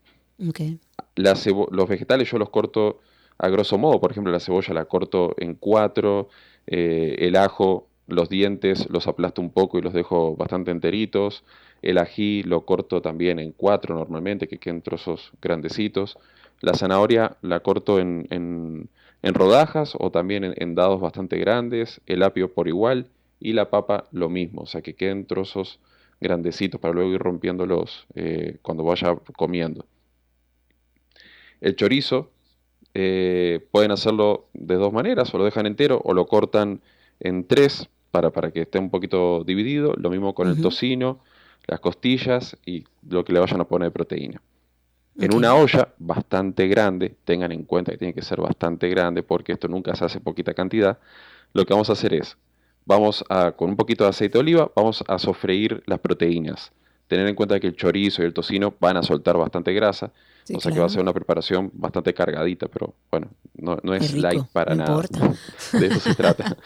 Los vegetales yo los corto a grosso modo, por ejemplo, la cebolla la corto en cuatro, eh, el ajo, los dientes los aplasto un poco y los dejo bastante enteritos, el ají lo corto también en cuatro normalmente, que queden trozos grandecitos, la zanahoria la corto en, en- en rodajas o también en, en dados bastante grandes, el apio por igual y la papa lo mismo, o sea que queden trozos grandecitos para luego ir rompiéndolos eh, cuando vaya comiendo. El chorizo eh, pueden hacerlo de dos maneras, o lo dejan entero o lo cortan en tres para, para que esté un poquito dividido. Lo mismo con el tocino, las costillas y lo que le vayan a poner de proteína. En una olla bastante grande, tengan en cuenta que tiene que ser bastante grande porque esto nunca se hace poquita cantidad, lo que vamos a hacer es, vamos a, con un poquito de aceite de oliva, vamos a sofreír las proteínas. Tener en cuenta que el chorizo y el tocino van a soltar bastante grasa, Sí, o sea que va a ser una preparación bastante cargadita, pero bueno, no, no es Es rico, light para no nada. importa. De eso se trata.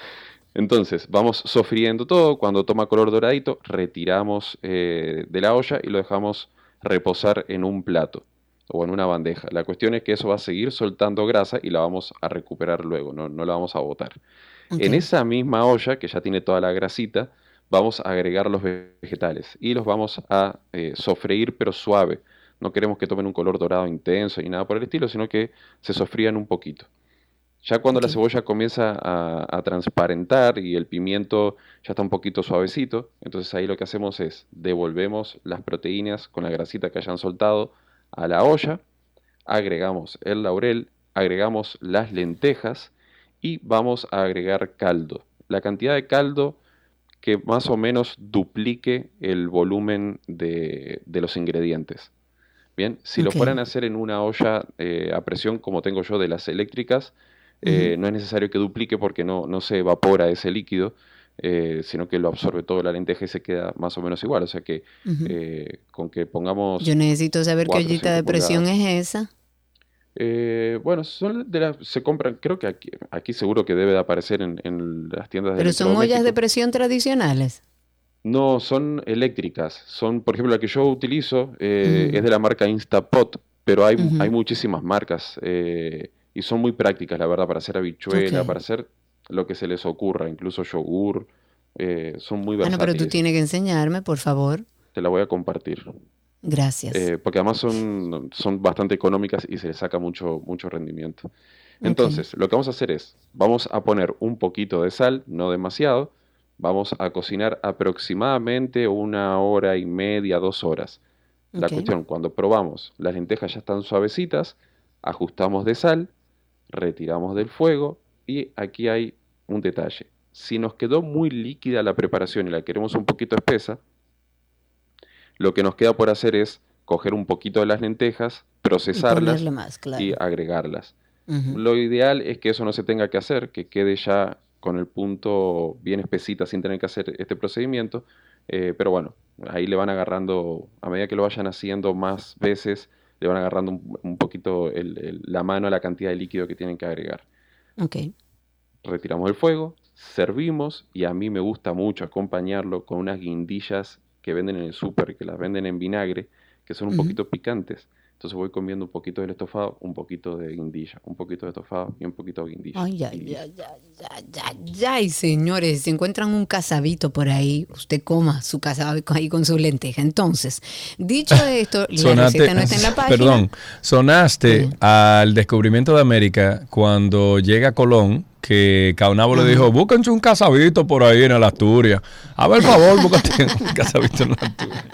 Entonces, vamos sofriendo todo. Cuando toma color doradito, retiramos eh, de la olla y lo dejamos reposar en un plato o en una bandeja. La cuestión es que eso va a seguir soltando grasa y la vamos a recuperar luego, no, no la vamos a botar. En esa misma olla, que ya tiene toda la grasita, vamos a agregar los ve- vegetales y los vamos a eh, sofreír pero suave. No queremos que tomen un color dorado intenso ni nada por el estilo, sino que se sofrían un poquito. Ya cuando la cebolla comienza a, a transparentar y el pimiento ya está un poquito suavecito, entonces ahí lo que hacemos es devolvemos las proteínas con la grasita que hayan soltado a la olla, agregamos el laurel, agregamos las lentejas y vamos a agregar caldo. La cantidad de caldo que más o menos duplique el volumen de, de los ingredientes. Bien, si lo fueran a hacer en una olla eh, a presión como tengo yo de las eléctricas, eh, no es necesario que duplique porque no, no se evapora ese líquido, eh, sino que lo absorbe todo la lenteja y se queda más o menos igual. O sea que eh, con que pongamos... Yo necesito saber qué ollita de presión es esa. Eh, bueno, son de las, se compran, creo que aquí, aquí seguro que debe de aparecer en, en las tiendas de Pero son ollas de presión tradicionales. No, son eléctricas. Son, por ejemplo, la que yo utilizo eh, es de la marca Instapot, pero hay, hay muchísimas marcas. eh, Y son muy prácticas, la verdad, para hacer habichuela, para hacer lo que se les ocurra, incluso yogur. eh, son muy Bueno, versátiles. pero tú tienes que enseñarme, por favor. Te la voy a compartir. Gracias. Eh, porque además son, son bastante económicas y se les saca mucho, mucho rendimiento. Entonces, lo que vamos a hacer es, vamos a poner un poquito de sal, no demasiado, vamos a cocinar aproximadamente una hora y media, dos horas. La cuestión, cuando probamos, las lentejas ya están suavecitas, ajustamos de sal, retiramos del fuego y aquí hay un detalle. Si nos quedó muy líquida la preparación y la queremos un poquito espesa, lo que nos queda por hacer es coger un poquito de las lentejas, procesarlas ponerle más, claro. y agregarlas. Lo ideal es que eso no se tenga que hacer, que quede ya con el punto bien espesita sin tener que hacer este procedimiento. eh, pero bueno, ahí le van agarrando, a medida que lo vayan haciendo más veces, le van agarrando un, un poquito el- el- la mano a la cantidad de líquido que tienen que agregar. Ok. Retiramos el fuego, servimos y a mí me gusta mucho acompañarlo con unas guindillas que venden en el súper, que las venden en vinagre, que son un poquito picantes. Entonces voy comiendo un poquito del estofado, un poquito de guindilla, un poquito de estofado y un poquito de guindilla. Ay, ay, ay, ay, ay, ay, ay, señores, si encuentran un casabito por ahí, usted coma su casabito ahí con su lenteja. Entonces, dicho esto, la Sonaste- receta no está en la página. Perdón, sonaste al descubrimiento de América cuando llega Colón, que Caunabo le dijo, búsquense un casabito por ahí en el Asturias. A ver, por favor, búscate un casabito en el Asturias.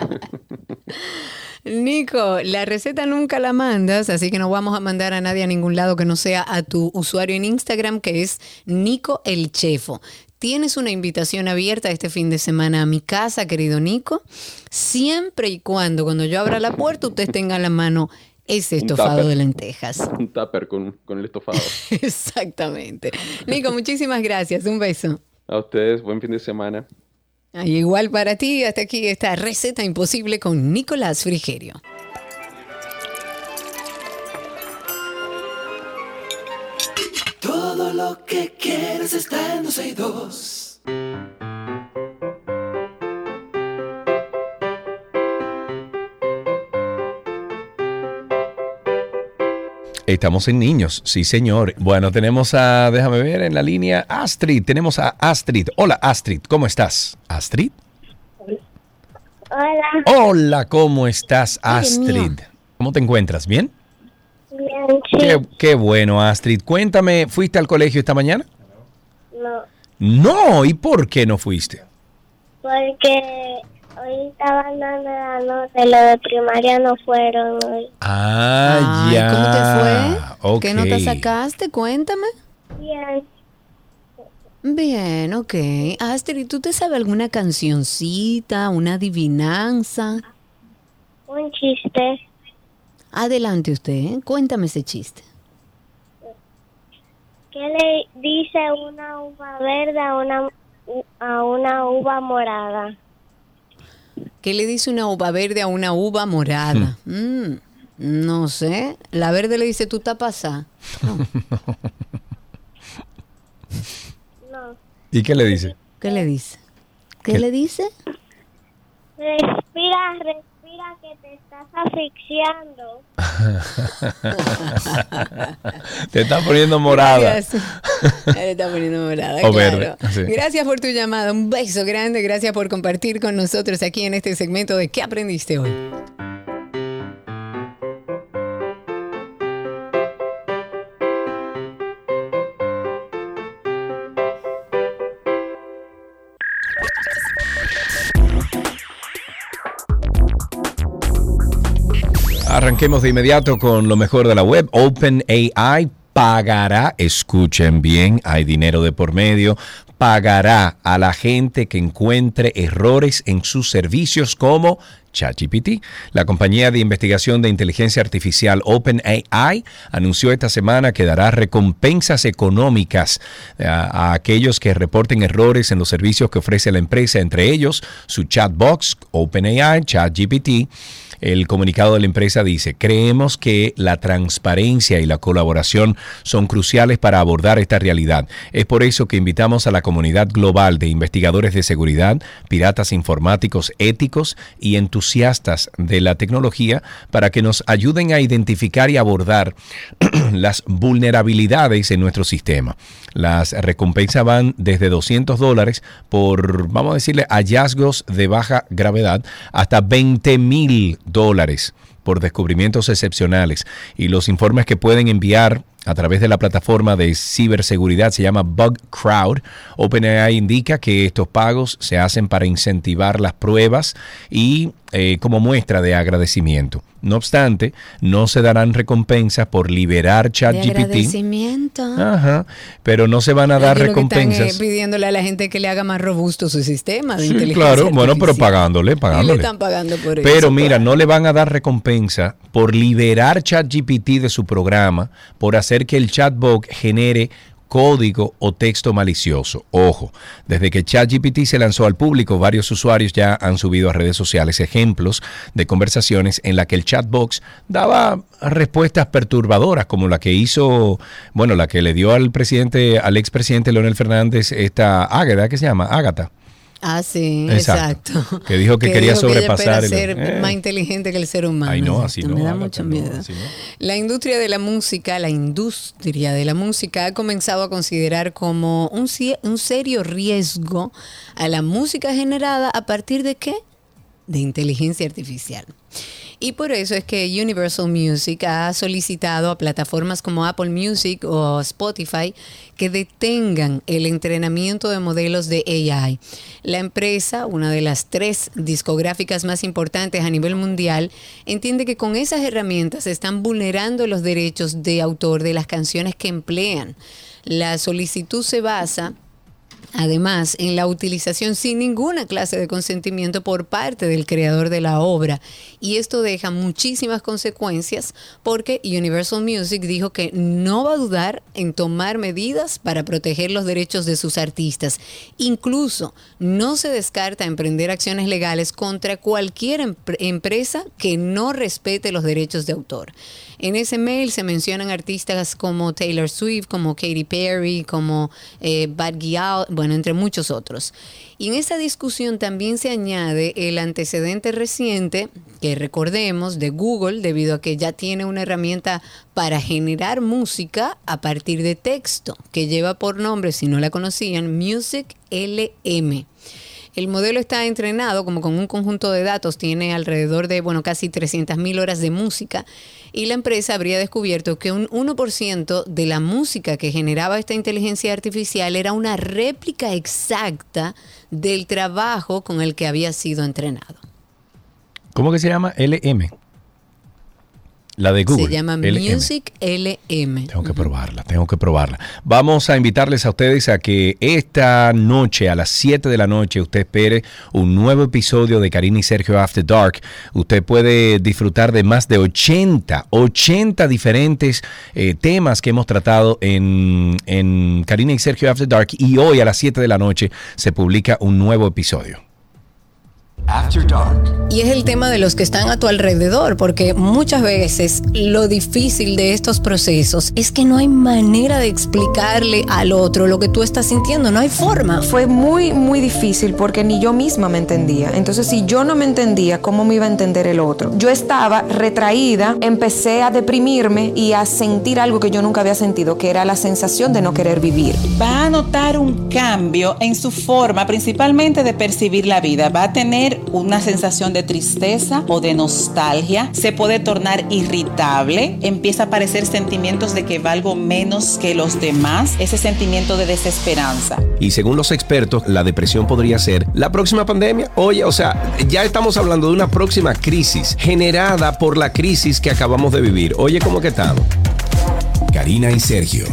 Nico, la receta nunca la mandas, así que no vamos a mandar a nadie a ningún lado que no sea a tu usuario en Instagram, que es Nico el Chefo. Tienes una invitación abierta este fin de semana a mi casa, querido Nico, siempre y cuando cuando yo abra la puerta usted tenga en la mano ese estofado tupper. de lentejas. Un tupper con, con el estofado. Exactamente. Nico, muchísimas gracias. Un beso. A ustedes, buen fin de semana. Ay, igual para ti, hasta aquí esta receta imposible con Nicolás Frigerio. Todo lo que quieres está en 12 y 2. Estamos en niños, sí señor. Bueno, tenemos a, déjame ver, en la línea Astrid. Tenemos a Astrid. Hola Astrid, ¿cómo estás? Astrid. Hola. Hola, ¿cómo estás. Astrid? ¿Cómo te encuentras? ¿Bien? Bien, sí. Qué, qué bueno Astrid. Cuéntame, ¿fuiste al colegio esta mañana? No, No, ¿y por qué no fuiste? porque hoy estaban dando la nota y lo de primaria no fueron hoy. Ah, Ay, ya. ¿Cómo te fue? ¿Qué nota sacaste? Cuéntame. Bien, Bien, ok. Astrid, ¿tú te sabes alguna cancioncita, una adivinanza? un chiste. Adelante usted, ¿eh? cuéntame ese chiste. ¿Qué le dice una uva verde a una, a una uva morada? ¿Qué le dice una uva verde a una uva morada? Mm, no sé. La verde le dice, tú estás pasada. No. ¿Y qué le dice? ¿Qué le dice? ¿Qué, ¿Qué? le dice? Respira, respira que te estás asfixiando. Te está poniendo morada. Gracias. Le está poniendo morada. O claro. verde, sí. Gracias por tu llamada. Un beso grande. Gracias por compartir con nosotros aquí en este segmento de ¿Qué aprendiste hoy? Arranquemos de inmediato con lo mejor de la web. OpenAI pagará, escuchen bien, hay dinero de por medio, pagará a la gente que encuentre errores en sus servicios como ChatGPT. La compañía de investigación de inteligencia artificial OpenAI anunció esta semana que dará recompensas económicas eh, a, a aquellos que reporten errores en los servicios que ofrece la empresa, entre ellos su chatbox OpenAI, ChatGPT. El comunicado de la empresa dice, creemos que la transparencia y la colaboración son cruciales para abordar esta realidad. Es por eso que invitamos a la comunidad global de investigadores de seguridad, piratas informáticos éticos y entusiastas de la tecnología para que nos ayuden a identificar y abordar las vulnerabilidades en nuestro sistema. Las recompensas van desde 200 dólares por, vamos a decirle, hallazgos de baja gravedad hasta 20 mil dólares por descubrimientos excepcionales. Y los informes que pueden enviar a través de la plataforma de ciberseguridad se llama Bug Crowd. OpenAI indica que estos pagos se hacen para incentivar las pruebas y eh, como muestra de agradecimiento. No obstante, no se darán recompensas por liberar ChatGPT. agradecimiento. Ajá, pero no se van a dar que están, recompensas. eh, pidiéndole a la gente que le haga más robusto su sistema de Sí, inteligencia claro, bueno, pero pagándole, Y le pagándole. están pagando por eso. Pero mira, no le van a dar recompensa por liberar ChatGPT de su programa, por hacer que el chatbot genere código o texto malicioso. Ojo, desde que ChatGPT se lanzó al público, varios usuarios ya han subido a redes sociales ejemplos de conversaciones en la que el chatbox daba respuestas perturbadoras, como la que hizo, bueno, la que le dio al presidente, al expresidente Leonel Fernández, esta Ágata, ¿qué se llama? Ágata. Ah, sí, Exacto. exacto. Que dijo que quería dijo ella sobrepasar espera el- ser eh. más inteligente que el ser humano. Ay, no, así no, Me da mucho miedo. no. La industria de la música, la industria de la música ha comenzado a considerar como un, un serio riesgo a la música generada a partir de qué? De inteligencia artificial. Y por eso es que Universal Music ha solicitado a plataformas como Apple Music o Spotify que detengan el entrenamiento de modelos de AI. La empresa, una de las tres discográficas más importantes a nivel mundial, entiende que con esas herramientas se están vulnerando los derechos de autor de las canciones que emplean. La solicitud se basa Además, en la utilización sin ninguna clase de consentimiento por parte del creador de la obra. Y esto deja muchísimas consecuencias porque Universal Music dijo que no va a dudar en tomar medidas para proteger los derechos de sus artistas. Incluso no se descarta emprender acciones legales contra cualquier empre- empresa que no respete los derechos de autor. En ese mail se mencionan artistas como Taylor Swift, como Katy Perry, como eh, Bad Gyal, bueno, entre muchos otros. Y en esa discusión también se añade el antecedente reciente, que recordemos, de Google, debido a que ya tiene una herramienta para generar música a partir de texto, que lleva por nombre, si no la conocían, Music LM. El modelo está entrenado como con un conjunto de datos, tiene alrededor de, bueno, casi 300.000 horas de música y la empresa habría descubierto que un 1% de la música que generaba esta inteligencia artificial era una réplica exacta del trabajo con el que había sido entrenado. ¿Cómo que se llama? LM. La de Google. Se llama LM. Music LM. Tengo que probarla, tengo que probarla. Vamos a invitarles a ustedes a que esta noche, a las 7 de la noche, usted espere un nuevo episodio de Karina y Sergio After Dark. Usted puede disfrutar de más de 80, 80 diferentes eh, temas que hemos tratado en, en Karina y Sergio After Dark. Y hoy a las 7 de la noche se publica un nuevo episodio. After Dark. Y es el tema de los que están a tu alrededor, porque muchas veces lo difícil de estos procesos es que no hay manera de explicarle al otro lo que tú estás sintiendo, no hay forma. Fue muy, muy difícil porque ni yo misma me entendía. Entonces, si yo no me entendía, ¿cómo me iba a entender el otro? Yo estaba retraída, empecé a deprimirme y a sentir algo que yo nunca había sentido, que era la sensación de no querer vivir. Va a notar un cambio en su forma, principalmente de percibir la vida. Va a tener una sensación de tristeza o de nostalgia. Se puede tornar irritable. Empieza a aparecer sentimientos de que valgo menos que los demás. Ese sentimiento de desesperanza. Y según los expertos, la depresión podría ser la próxima pandemia. Oye, o sea, ya estamos hablando de una próxima crisis generada por la crisis que acabamos de vivir. Oye, ¿cómo que estamos? Karina y Sergio.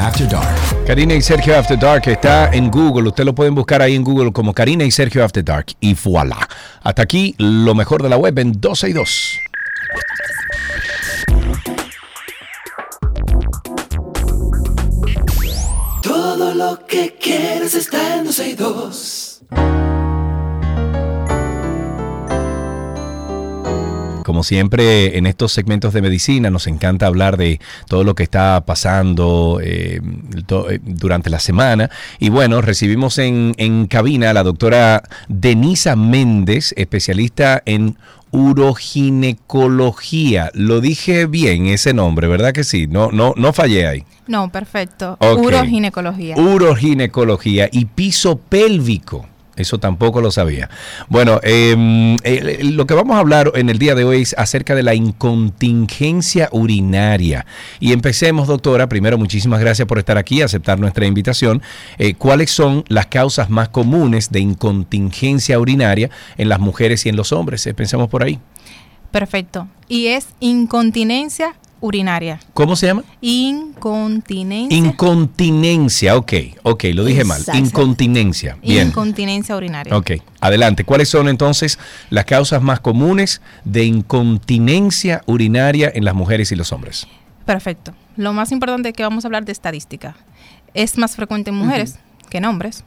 After Dark. Karina y Sergio After Dark está en Google. Usted lo pueden buscar ahí en Google como Karina y Sergio After Dark. Y voilà. Hasta aquí lo mejor de la web en 12 y 2. Todo lo que quieres está en 12 y 2. Como siempre en estos segmentos de medicina nos encanta hablar de todo lo que está pasando eh, to- eh, durante la semana. Y bueno, recibimos en, en cabina a la doctora Denisa Méndez, especialista en uroginecología. Lo dije bien ese nombre, ¿verdad que sí? No, no, no fallé ahí. No, perfecto. Uroginecología. Uroginecología y piso pélvico. Eso tampoco lo sabía. Bueno, eh, eh, lo que vamos a hablar en el día de hoy es acerca de la incontingencia urinaria. Y empecemos, doctora. Primero, muchísimas gracias por estar aquí, aceptar nuestra invitación. Eh, ¿Cuáles son las causas más comunes de incontingencia urinaria en las mujeres y en los hombres? Eh, pensemos por ahí. Perfecto. Y es incontinencia urinaria. ¿Cómo se llama? Incontinencia. Incontinencia, ok, ok, lo dije mal. Incontinencia, bien. Incontinencia urinaria. Ok, adelante. ¿Cuáles son entonces las causas más comunes de incontinencia urinaria en las mujeres y los hombres? Perfecto. Lo más importante es que vamos a hablar de estadística. Es más frecuente en mujeres que en hombres.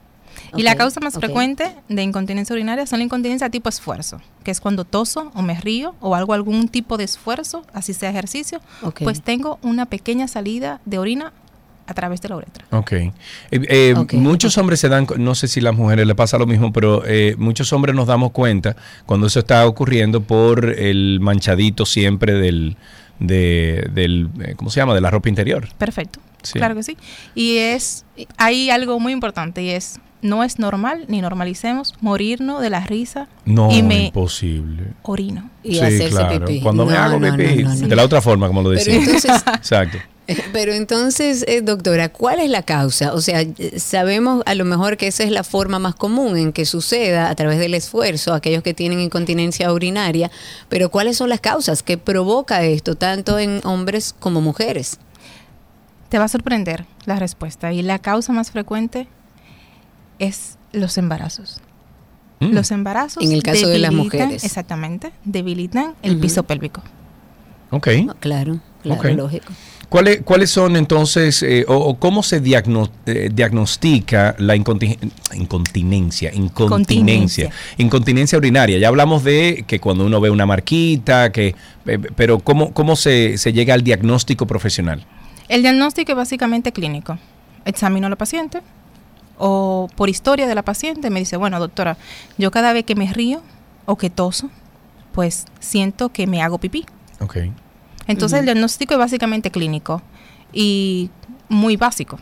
Y la causa más frecuente de incontinencia urinaria son la incontinencia tipo esfuerzo, que es cuando toso o me río o hago algún tipo de esfuerzo, así sea ejercicio, pues tengo una pequeña salida de orina a través de la uretra. Ok. Eh, eh, muchos hombres se dan, no sé si a las mujeres le pasa lo mismo, pero eh, muchos hombres nos damos cuenta cuando eso está ocurriendo por el manchadito siempre del, de, del eh, ¿cómo se llama? De la ropa interior. Perfecto. Sí. Claro que sí. Y es, hay algo muy importante y es, no es normal ni normalicemos morirnos de la risa No, y me imposible. orino. Y hacerse claro. pipí. Cuando me hago no, pipí, no, no, no. de la otra forma, como lo Pero decía. entonces- Exacto. Pero entonces, eh, doctora, ¿cuál es la causa? O sea, eh, sabemos a lo mejor que esa es la forma más común en que suceda a través del esfuerzo, aquellos que tienen incontinencia urinaria, pero ¿cuáles son las causas que provoca esto, tanto en hombres como mujeres? Te va a sorprender la respuesta. Y la causa más frecuente es los embarazos. Mm. Los embarazos. En el caso de las debilitan- mujeres. Exactamente. Debilitan el piso pélvico. Ok. Claro, claro, Ok. lógico. ¿Cuáles, ¿Cuáles son entonces, eh, o, o cómo se diagno- eh, diagnostica la inconti- incontinencia, incontinencia, Continencia. incontinencia urinaria? Ya hablamos de que cuando uno ve una marquita, que, eh, pero ¿cómo, cómo se, se llega al diagnóstico profesional? El diagnóstico es básicamente clínico. Examino a la paciente o por historia de la paciente me dice, bueno, doctora, yo cada vez que me río o que toso, pues siento que me hago pipí. Ok. Entonces el diagnóstico es básicamente clínico y muy básico.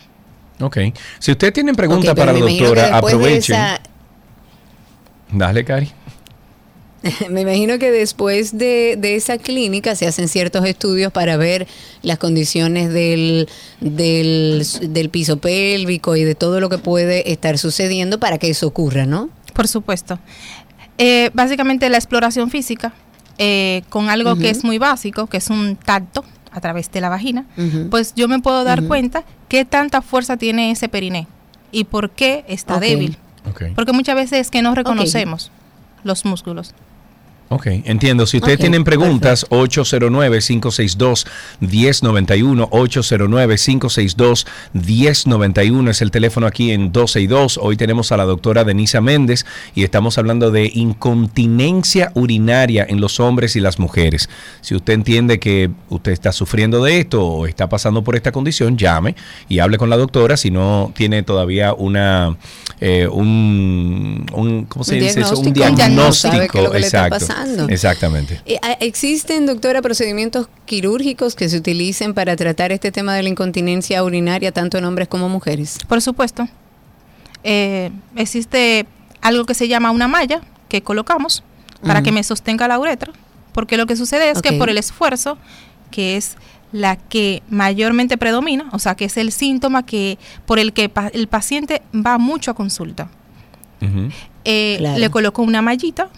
Ok. Si ustedes tienen preguntas para la doctora, de aprovechen. esa- Dale, Cari. Me imagino que después de, de esa clínica se hacen ciertos estudios para ver las condiciones del, del, del piso pélvico y de todo lo que puede estar sucediendo para que eso ocurra, ¿no? Por supuesto. Eh, básicamente la exploración física eh, con algo que es muy básico, que es un tacto a través de la vagina, pues yo me puedo dar cuenta qué tanta fuerza tiene ese periné y por qué está débil. Porque muchas veces es que no reconocemos los músculos. Ok, entiendo. Si ustedes Ok, tienen preguntas, 809-562-1091, 809-562-1091 es el teléfono aquí en 12 y 2. Hoy tenemos a la doctora Denisa Méndez y estamos hablando de incontinencia urinaria en los hombres y las mujeres. Si usted entiende que usted está sufriendo de esto o está pasando por esta condición, llame y hable con la doctora. Si no tiene todavía una, eh, un, un- ¿cómo se Un dice eso? Un diagnóstico. No sabe diagnóstico. qué es lo que le está exacto. Pasando. Exactamente. Eh, ¿Existen, doctora, procedimientos quirúrgicos que se utilicen para tratar este tema de la incontinencia urinaria tanto en hombres como mujeres? Por supuesto. Eh, existe algo que se llama una malla que colocamos para que me sostenga la uretra, porque lo que sucede es que por el esfuerzo, que es la que mayormente predomina, o sea, que es el síntoma que por el que pa- el paciente va mucho a consulta. Eh, Claro. Le coloco una mallita,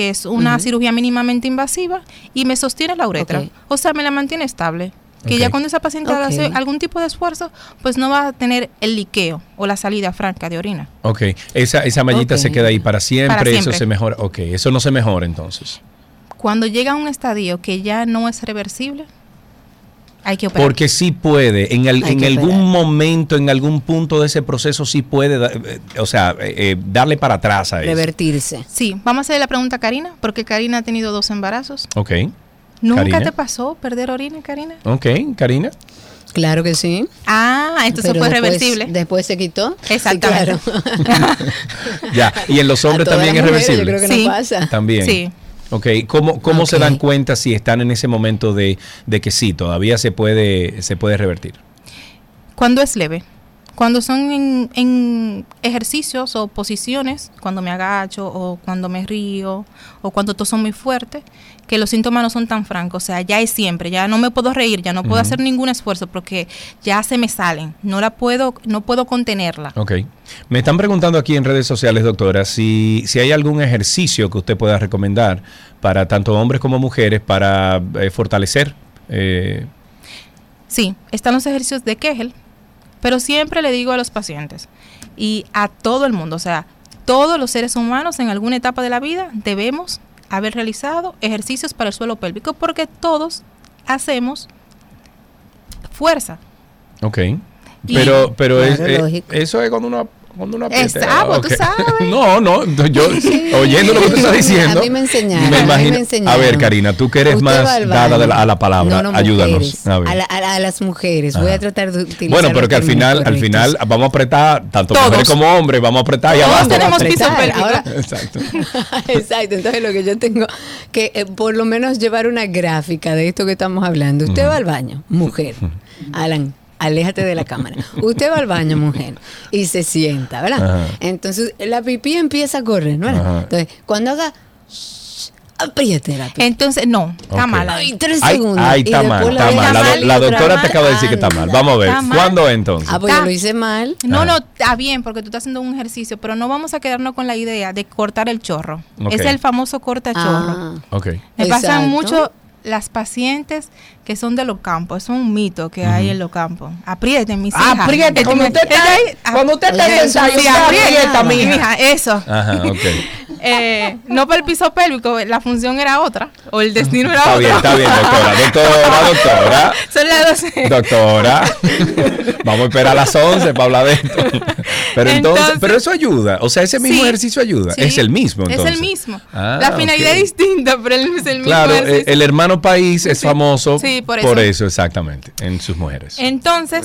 que es una cirugía mínimamente invasiva, y me sostiene la uretra. O sea, me la mantiene estable. Que ya cuando esa paciente hace algún tipo de esfuerzo, pues no va a tener el liqueo o la salida franca de orina. Ok, esa, esa mallita se queda ahí para siempre, Para eso siempre. se mejora. Ok, eso no se mejora entonces. Cuando llega a un estadio que ya no es reversible, Hay que operar. Porque sí puede, en, el- en algún operar. momento, en algún punto de ese proceso, sí puede, eh, o sea, eh, eh, darle para atrás a eso. Revertirse. Sí, vamos a hacerle la pregunta a Karina, porque Karina ha tenido dos embarazos. Ok. ¿Nunca Karina. te pasó perder orina, Karina? Ok, Karina. Claro que sí. Ah, entonces Pero fue después- reversible. Después se quitó. Exactamente. Sí, claro. Ya. Y en los hombres también es reversible. Yo creo que Sí. no pasa. También. Sí. Ok, ¿cómo, cómo se dan cuenta si están en ese momento de, de que sí, todavía se puede, se puede revertir? Cuando es leve. Cuando son en, en ejercicios o posiciones, cuando me agacho o cuando me río o cuando toso muy fuerte, que los síntomas no son tan francos. O sea, ya es siempre, ya no me puedo reír, ya no puedo hacer ningún esfuerzo porque ya se me salen. No la puedo, no puedo contenerla. Ok. Me están preguntando aquí en redes sociales, doctora, si, si hay algún ejercicio que usted pueda recomendar para tanto hombres como mujeres para eh, fortalecer. eh, Sí, están los ejercicios de Kegel, pero siempre le digo a los pacientes y a todo el mundo, o sea, todos los seres humanos en alguna etapa de la vida debemos haber realizado ejercicios para el suelo pélvico porque todos hacemos fuerza. ok. Y- Pero, pero es, eh, eso es cuando uno, cuando uno aprieta. Esa, pues, tú Ok. sabes. No, no, yo oyendo lo que tú estás diciendo. A mí me enseñaron. me a mí imagino- me a enseñaron. ver, Karina, tú que eres Usted más dada de la- a la palabra, No, no, ayúdanos. mujeres. A ver. A, la- a- a las mujeres. Voy Ajá. a tratar de utilizar Bueno, pero que al final, al final vamos a apretar, tanto Todos. mujeres como hombres, vamos a apretar y abajo. tenemos a piso. Ahora- Exacto. Exacto, entonces lo que yo tengo que eh, por lo menos llevar una gráfica de esto que estamos hablando. Usted va al baño, mujer. Alan, aléjate de la cámara. Usted va al baño, mujer, y se sienta, ¿verdad? Ajá. Entonces la pipí empieza a correr, ¿no? Ajá. Entonces, cuando haga shh, apriete la pipí. Entonces, no, está Ok. mala. Ay, tres Ay, segundos. ay, y está mal, después está deja mal. La, do- mal doctora te mal. acaba de decir que está mal. Vamos a ver. Mal. ¿Cuándo entonces? Ah, pues yo lo hice mal. No, Ah. no, está bien porque tú estás haciendo un ejercicio, pero no vamos a quedarnos con la idea de cortar el chorro. Es el famoso corta chorro. Ah, Ok. Me pasan mucho las pacientes que son de los campos. Es un mito que hay en los campos. Aprieten, mis hijas. Apriete, cuando usted está, Ah, cuando usted está usted aprieta, mija. mija, eso. Ajá, ok. Eh, no para el piso pélvico, la función era otra, o el destino era Está otro. bien, está bien, doctora. Doctora, doctora. Son las 12. Doctora, vamos a esperar a las 11 para hablar de esto. Pero entonces, Entonces- pero eso ayuda. O sea, ese mismo Sí, ejercicio ayuda. sí, es el mismo, Es entonces. el mismo. Ah, la finalidad ok. es distinta, pero es el mismo Claro, eh, ejercicio. el hermano país es Sí. famoso Sí, por por eso. eso, exactamente, en sus mujeres. Entonces,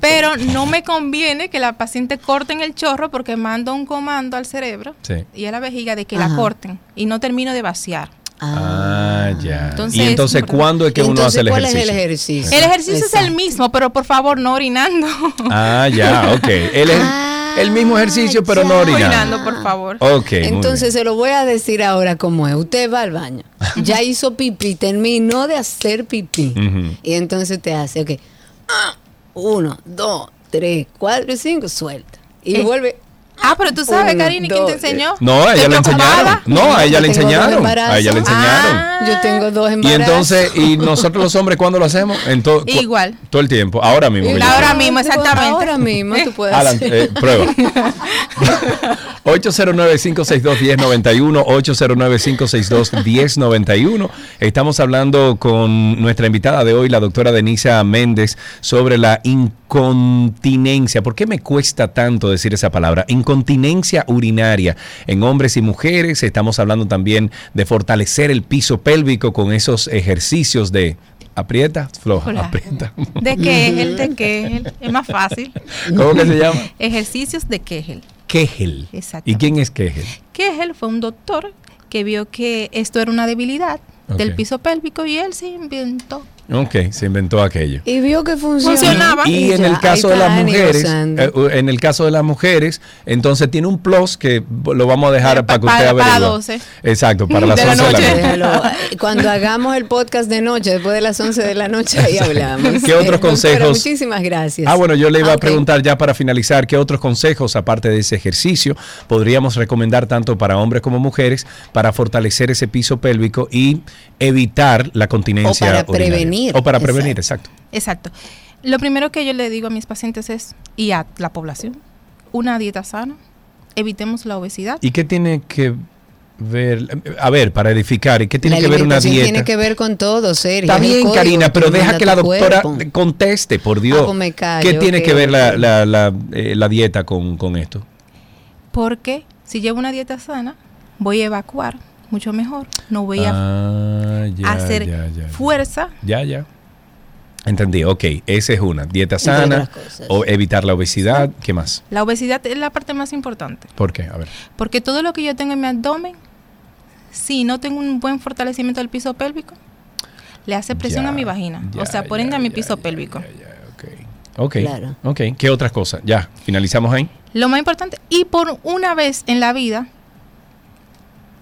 pero no me conviene que la paciente corte en el chorro porque mando un comando al cerebro Sí. y a la vejiga de que Ajá. la corten y no termino de vaciar. Ah, ya. Entonces, y entonces, es ¿cuándo es que uno hace el ¿cuál ejercicio? es el ejercicio? El ejercicio es el mismo, pero por favor no orinando. Ah, ya, ok. El, Ah, el mismo ejercicio, pero no orinando. orinando, por favor. Ok, Entonces se lo voy a decir ahora cómo es. Usted va al baño, ya hizo pipí, terminó de hacer pipí. Y entonces te hace, ok, ah, uno, dos, tres, cuatro y cinco, suelta. Y Eh, vuelve. Ah, pero tú sabes, Uno, Karina, ¿quién te enseñó? No, a ella ¿Te le enseñaron. No, a ella le enseñaron. A ella le enseñaron. Ah. Yo tengo dos Y embarazos. entonces, ¿y nosotros los hombres cuándo lo hacemos? En to- cu- Igual. Todo el tiempo, ahora mismo. Ahora mismo, exactamente. Ahora mismo tú puedes Alan, hacer. eh, prueba. 809-562-1091, 809-562-1091. Estamos hablando con nuestra invitada de hoy, la doctora Denisa Méndez, sobre la incontinencia. ¿Por qué me cuesta tanto decir esa palabra? Incontinencia urinaria en hombres y mujeres. Estamos hablando también de fortalecer el piso pélvico con esos ejercicios de aprieta, floja, Hola. aprieta. De Kegel, de Kegel. Es más fácil. ¿Cómo que se llama? Ejercicios de Kegel. Kegel. Exacto. ¿Y quién es Kegel? Kegel fue un doctor que vio que esto era una debilidad del piso pélvico y él se inventó. Ok, se inventó aquello. Y vio que funcionaba. Funcionaba. Y en ya, el caso de las mujeres, eh, en el caso de las mujeres, entonces tiene un plus que lo vamos a dejar Eh, para que usted para averigüe. 12. Exacto, para las De la 11 de la noche. Déjalo. Cuando hagamos el podcast de noche, después de las 11 de la noche, ahí hablamos. ¿Qué otros Eh, doctora, consejos? muchísimas gracias. Ah, bueno, yo le iba a preguntar ya para finalizar, ¿qué otros consejos, aparte de ese ejercicio, podríamos recomendar tanto para hombres como mujeres para fortalecer ese piso pélvico y evitar la continencia O para urinaria? prevenir. O para prevenir, exacto. Exacto. Lo primero que yo le digo a mis pacientes es, y a la población, una dieta sana, evitemos la obesidad. ¿Y qué tiene que ver, a ver, para edificar, ¿y qué tiene la que ver una dieta? tiene que ver con todo, Sergio. Está bien, Karina, pero deja que la doctora cuerpo. conteste, por Dios. Ah, pues callo, ¿Qué tiene que ver la, ok. la- la, eh, la dieta con, con esto? Porque si llevo una dieta sana, voy a evacuar mucho mejor. No voy a Ah, ya, hacer ya, ya. fuerza. Ya, ya. Entendí, ok, esa es una. Dieta sana, o evitar la obesidad, ¿qué más? La obesidad es la parte más importante. ¿Por qué? A ver. Porque todo lo que yo tengo en mi abdomen, si no tengo un buen fortalecimiento del piso pélvico, le hace presión Ya, a mi vagina. ya, o sea, por ende a mi piso pélvico. Ok, Claro. ok. ¿Qué otras cosas? Ya, finalizamos ahí. Lo más importante, y por una vez en la vida,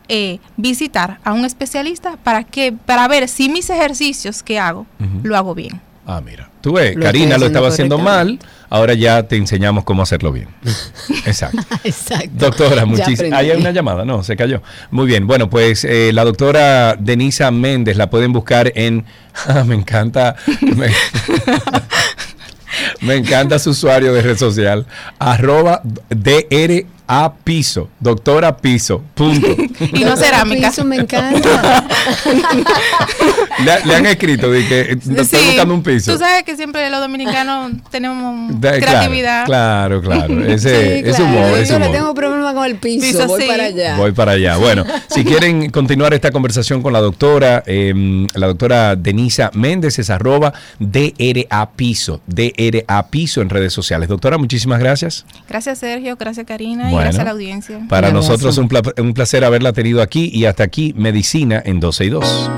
eh, visitar a un especialista para que para ver si mis ejercicios que hago lo hago bien. Ah, mira. Tú ves, Lo Karina lo estaba haciendo mal, ahora ya te enseñamos cómo hacerlo bien. Exacto. Exacto. Doctora, muchísimas. Ahí hay una llamada, no, se cayó. Muy bien, bueno, pues eh, la doctora Denisa Méndez la pueden buscar en. Ah, me encanta. Me, me encanta su usuario de red social. Arroba DRA Piso. Doctora Piso. Punto. Y no cerámica. Eso me encanta. le, le han escrito de que eh, estoy Sí, buscando un piso. Tú sabes que siempre los dominicanos tenemos Da- creatividad. Claro, claro, claro. Ese, Sí, claro. humor, Yo le humor. tengo problema con el piso, Piso, voy sí. para allá. Voy para allá. Bueno, si quieren continuar esta conversación con la doctora, eh, la doctora Denisa Méndez es arroba DRA Piso, DRA Piso en redes sociales. Doctora, muchísimas gracias. Gracias Sergio, gracias Karina Bueno, gracias a la audiencia. Para nosotros un, pla- un placer haberla tenido aquí y hasta aquí Medicina en 12 y 2.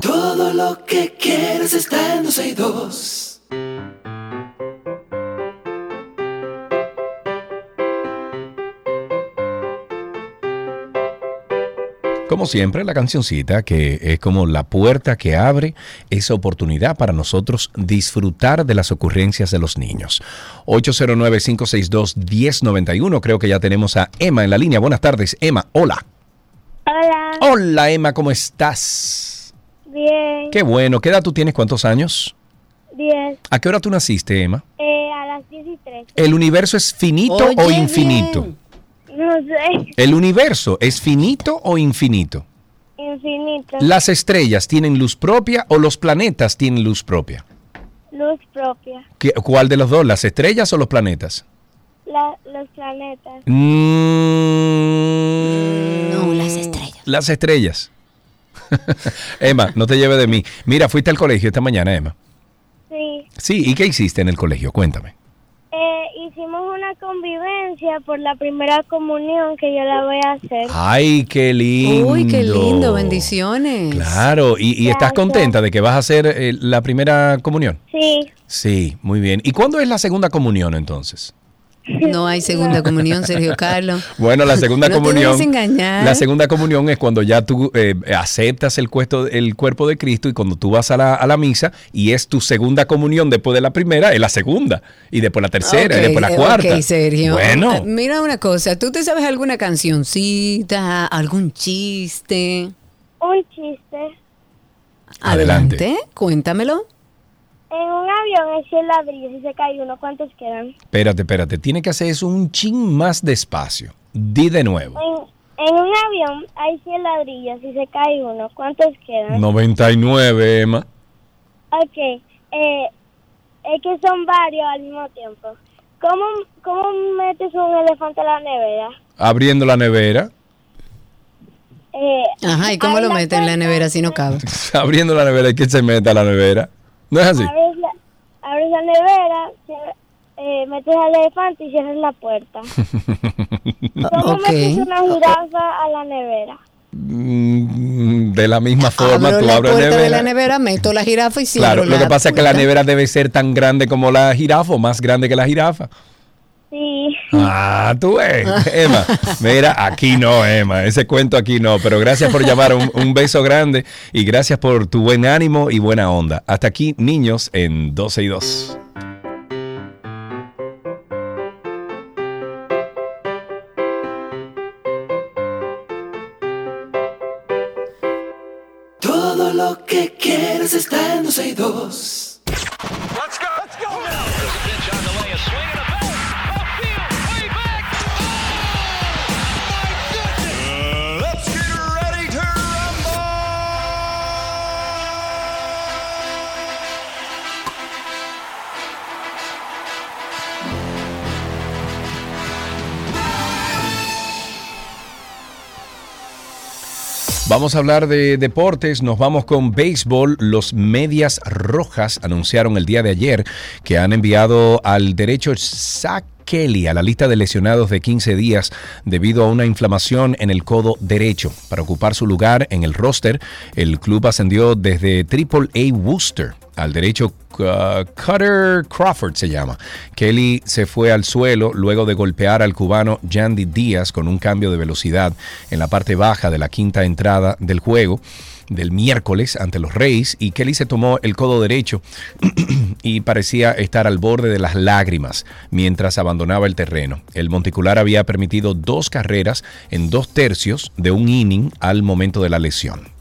Todo lo que quieres está en 12 y 2. Como siempre, la cancioncita que es como la puerta que abre esa oportunidad para nosotros disfrutar de las ocurrencias de los niños. 809-562-1091. Creo que ya tenemos a Emma en la línea. Buenas tardes, Emma. Hola. Hola. Hola, Emma, ¿cómo estás? Bien. Qué bueno. ¿Qué edad tú tienes? ¿Cuántos años? 10. ¿A qué hora tú naciste, Emma? Eh, a las 10 y 3. ¿El universo es finito o infinito? No sé. ¿El universo es finito o infinito? Infinito. ¿Las estrellas tienen luz propia o los planetas tienen luz propia? Luz propia. ¿Qué- ¿Cuál de los dos? ¿Las estrellas o los planetas? La- los planetas. no, las estrellas. Las estrellas. Emma, no te lleves de mí. Mira, fuiste al colegio esta mañana, Emma. Sí. Sí, ¿y qué hiciste en el colegio? Cuéntame. Eh, convivencia por la primera comunión que yo la voy a hacer. Ay, qué lindo. Uy, qué lindo, bendiciones. Claro, ¿y, y estás contenta de que vas a hacer eh, la primera comunión? Sí. Sí, muy bien. ¿Y cuándo es la segunda comunión entonces? No hay segunda comunión, Sergio Carlos. Bueno, la segunda No te comunión. dejes engañar. La segunda comunión es cuando ya tú eh, aceptas el, cuerpo, el cuerpo de Cristo y cuando tú vas a la, a la misa y es tu segunda comunión después de la primera, es la segunda. Y después la tercera y después la cuarta. Ok, Sergio. Bueno. Eh, Mira una cosa, ¿tú te sabes alguna cancioncita, algún chiste? Un chiste. Adelante. Adelante, cuéntamelo. En un avión hay 100 ladrillos y se cae uno. ¿Cuántos quedan? Espérate, espérate. Tiene que hacer eso un chin más despacio. Di de nuevo. En, en un avión hay 100 ladrillos y se cae uno. ¿Cuántos quedan? 99, Emma. Ok. Eh, es que son varios al mismo tiempo. ¿Cómo, ¿Cómo metes un elefante a la nevera? Abriendo la nevera. Eh, Ajá, ¿y cómo lo la meten en la nevera si no cabe? Abriendo la nevera y que se meta a la nevera. ¿No es así? Abres la, abres la nevera, eh, metes al elefante y cierras la puerta. ¿Cómo Ok. metes una jirafa a la nevera? Mm, De la misma forma, Abro tú la abres puerta la de la nevera. nevera, meto la jirafa y cierro Claro, lo que pasa es que la nevera debe ser tan grande como la jirafa o más grande que la jirafa. Sí. Ah, tú ves, Emma. Mira, aquí no, Emma. Ese cuento aquí no. Pero gracias por llamar. Un, un beso grande y gracias por tu buen ánimo y buena onda. Hasta aquí, niños, en 12 y 2. A hablar de deportes, nos vamos con béisbol. Los Medias Rojas anunciaron el día de ayer que han enviado al derecho Zach Kelly a la lista de lesionados de 15 días debido a una inflamación en el codo derecho. Para ocupar su lugar en el roster, el club ascendió desde Triple A Worcester al derecho uh, Cutter Crawford se llama. Kelly se fue al suelo luego de golpear al cubano Yandy Díaz con un cambio de velocidad en la parte baja de la quinta entrada del juego del miércoles ante los Reyes y Kelly se tomó el codo derecho y parecía estar al borde de las lágrimas mientras abandonaba el terreno. El monticular había permitido dos carreras en dos tercios de un inning al momento de la lesión.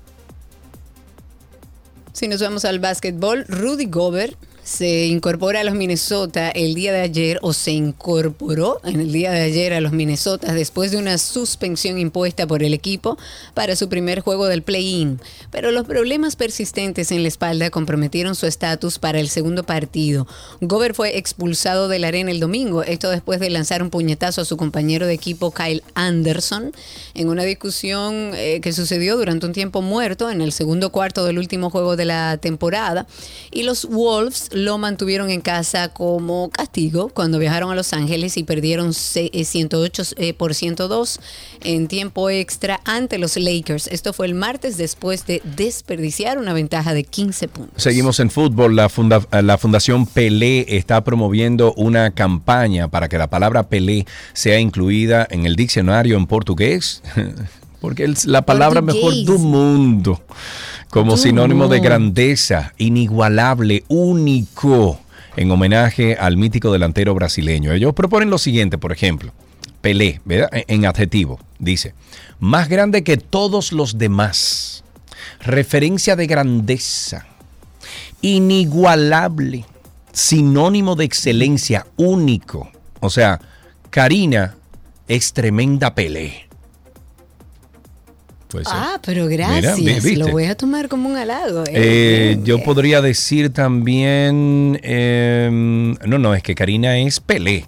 Si nos vamos al básquetbol, Rudy Gobert se incorpora a los Minnesota el día de ayer o se incorporó en el día de ayer a los Minnesota después de una suspensión impuesta por el equipo para su primer juego del play-in. Pero los problemas persistentes en la espalda comprometieron su estatus para el segundo partido. Gobert fue expulsado de la arena el domingo, esto después de lanzar un puñetazo a su compañero de equipo Kyle Anderson en una discusión eh, que sucedió durante un tiempo muerto en el segundo cuarto del último juego de la temporada. Y los Wolves lo mantuvieron en casa como castigo cuando viajaron a Los Ángeles y perdieron 108 eh, por 102 en tiempo extra ante los Lakers. Esto fue el martes después de desperdiciar una ventaja de 15 puntos. Seguimos en fútbol. La, funda- la Fundación Pelé está promoviendo una campaña para que la palabra Pelé sea incluida en el diccionario en portugués. Porque es la palabra mejor del mundo. Como sinónimo de grandeza, inigualable, único, en homenaje al mítico delantero brasileño. Ellos proponen lo siguiente, por ejemplo. Pelé, ¿verdad? En- En adjetivo, dice, más grande que todos los demás, referencia de grandeza, inigualable, sinónimo de excelencia, único. O sea, Karina es tremenda Pelé. Pues. Ah, pero gracias. Lo voy a tomar como un halago. eh. Eh, yo podría decir también, em, no, no, es que Karina es Pelé,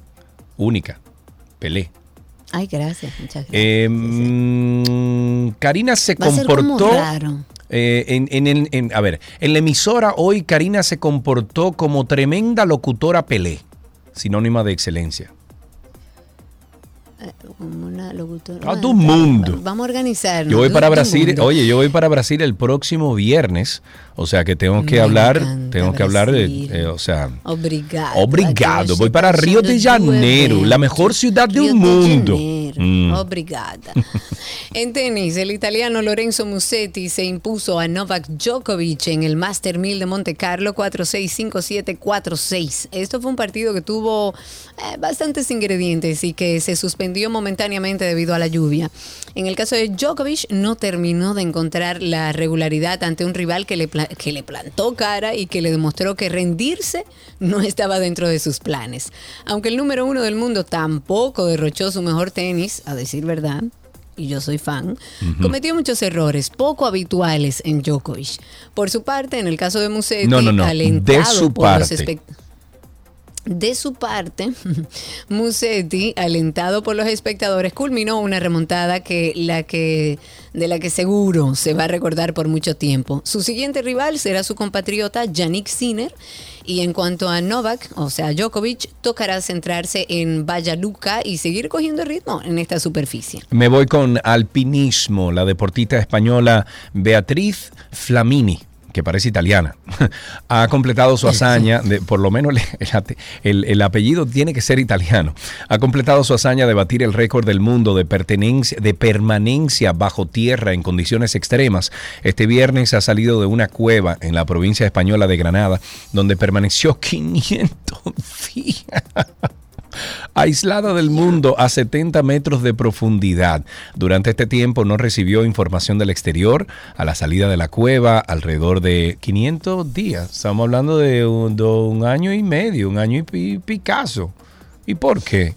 única, Pelé. Ay, gracias. Muchas gracias. Em, Karina se Va a ser como comportó. eh, en, en en- a ver, en la emisora hoy Karina se comportó como tremenda locutora Pelé, sinónima de excelencia. Una locutora. A Bueno, tu mundo. Vamos a organizarnos. Yo voy Todo para Brasil, oye, yo voy para Brasil el próximo viernes, o sea que tengo que Me hablar, tengo que hablar de, eh, o sea, Obrigado. obrigado, voy para Río de Janeiro, la mejor ciudad del mundo. Mm. Obrigada. En tenis, el italiano Lorenzo Musetti se impuso a Novak Djokovic en el Master 1000 de Monte Carlo 4-6, 5-7, 4-6. Esto fue un partido que tuvo eh, bastantes ingredientes y que se suspendió momentáneamente debido a la lluvia. En el caso de Djokovic, no terminó de encontrar la regularidad ante un rival que le, que le plantó cara y que le demostró que rendirse no estaba dentro de sus planes. Aunque el número uno del mundo tampoco derrochó su mejor tenis, a decir verdad, y yo soy fan, cometió muchos errores poco habituales en Djokovic. Por su parte, en el caso de Musetti, No, no, no, de su por los parte. De su parte, Musetti, alentado por los espectadores, culminó una remontada que la que de la que seguro se va a recordar por mucho tiempo. Su siguiente rival será su compatriota Yannick Sinner y en cuanto a Novak, o sea, Djokovic, tocará centrarse en Valladolid y seguir cogiendo ritmo en esta superficie. Me voy con alpinismo, la deportista española Beatriz Flamini que parece italiana, ha completado su hazaña, de, por lo menos el, el apellido tiene que ser italiano, ha completado su hazaña de batir el récord del mundo de, pertenencia, de permanencia bajo tierra en condiciones extremas. Este viernes ha salido de una cueva en la provincia española de Granada, donde permaneció 500 días aislada del mundo a 70 metros de profundidad. Durante este tiempo no recibió información del exterior. A la salida de la cueva, alrededor de 500 días. Estamos hablando de un, año y medio, un año y pi- picazo. ¿Y por qué?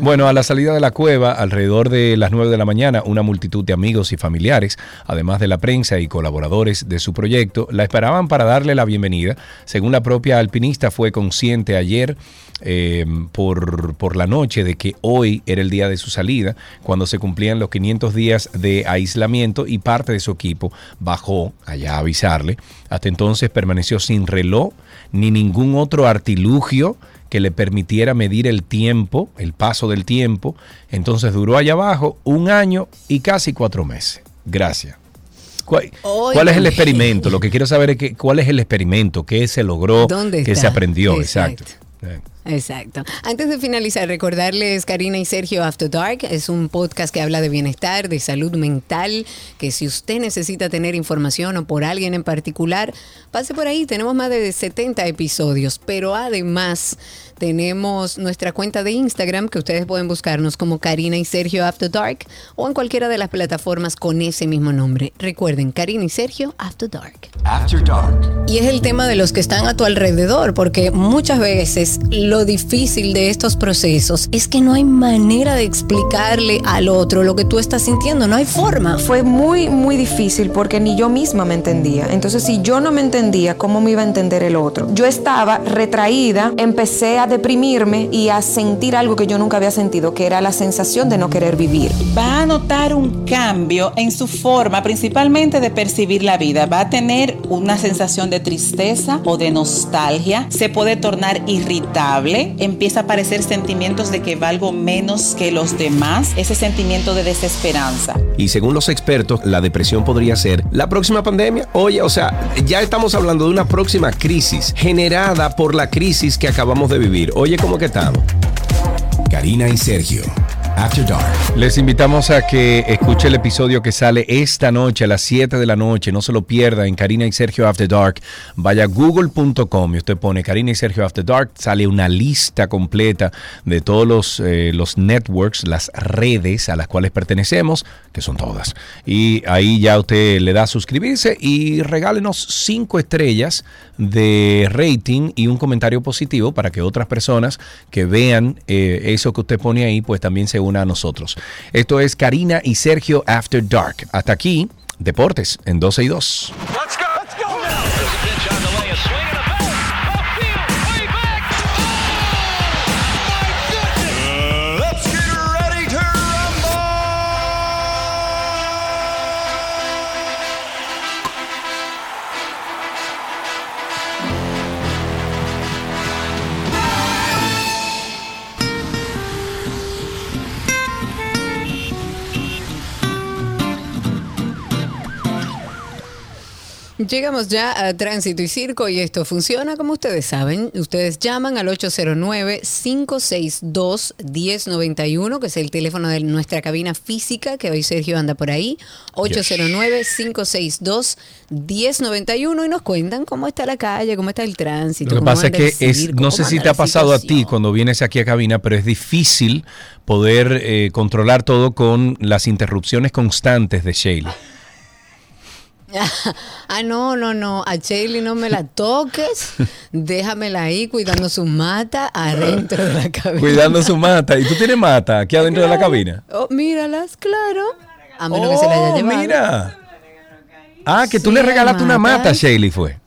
Bueno, a la salida de la cueva, alrededor de las 9 de la mañana, una multitud de amigos y familiares, además de la prensa y colaboradores de su proyecto, la esperaban para darle la bienvenida. Según la propia alpinista, fue consciente ayer eh, por, por la noche de que hoy era el día de su salida, cuando se cumplían los 500 días de aislamiento y parte de su equipo bajó allá a avisarle. Hasta entonces permaneció sin reloj ni ningún otro artilugio que le permitiera medir el tiempo, el paso del tiempo. Entonces duró allá abajo un año y casi cuatro meses. Gracias. ¿Cuál, cuál es el experimento? Lo que quiero saber es que, cuál es el experimento, qué se logró, ¿Dónde qué se aprendió. Exacto. Exacto. Exacto. Antes de finalizar, recordarles Karina y Sergio After Dark es un podcast que habla de bienestar, de salud mental, que si usted necesita tener información o por alguien en particular, pase por ahí. Tenemos más de 70 episodios, pero además tenemos nuestra cuenta de Instagram que ustedes pueden buscarnos como Karina y Sergio After Dark o en cualquiera de las plataformas con ese mismo nombre. Recuerden, Karina y Sergio After Dark. After Dark. Y es el tema de los que están a tu alrededor, porque muchas veces lo difícil de estos procesos es que no hay manera de explicarle al otro lo que tú estás sintiendo, no hay forma. Fue muy, muy difícil porque ni yo misma me entendía. Entonces, si yo no me entendía, ¿cómo me iba a entender el otro? Yo estaba retraída, empecé a deprimirme y a sentir algo que yo nunca había sentido, que era la sensación de no querer vivir. Va a notar un cambio en su forma, principalmente de percibir la vida. Va a tener una sensación de tristeza o de nostalgia. Se puede tornar irritable. Empieza a aparecer sentimientos de que valgo menos que los demás. Ese sentimiento de desesperanza. Y según los expertos, la depresión podría ser la próxima pandemia. Oye, o sea, ya estamos hablando de una próxima crisis generada por la crisis que acabamos de vivir. Oye, ¿cómo que estamos? Karina y Sergio. Les invitamos a que escuche el episodio que sale esta noche a las 7 de la noche. No se lo pierda en Karina y Sergio After Dark. Vaya a google.com y usted pone Karina y Sergio After Dark. Sale una lista completa de todos los, eh, los networks, las redes a las cuales pertenecemos, que son todas. Y ahí ya usted le da suscribirse y regálenos 5 estrellas de rating y un comentario positivo para que otras personas que vean eh, eso que usted pone ahí, pues también se una a nosotros. Esto es Karina y Sergio After Dark. Hasta aquí, Deportes en 12 y 2. Let's Llegamos ya a Tránsito y Circo y esto funciona como ustedes saben. Ustedes llaman al 809-562-1091, que es el teléfono de nuestra cabina física, que hoy Sergio anda por ahí. 809-562-1091 y nos cuentan cómo está la calle, cómo está el tránsito. Lo que pasa es que es, no sé si te ha pasado a ti cuando vienes aquí a cabina, pero es difícil poder eh, controlar todo con las interrupciones constantes de Shayla. ah, no, no, no. A Shelly no me la toques. Déjamela ahí cuidando su mata adentro de la cabina. Cuidando su mata. ¿Y tú tienes mata aquí adentro de la cabina? Oh, míralas, claro. A menos que se la haya Oh, llevado. mira. Ah, que tú Sí, le regalaste una mata. a fue.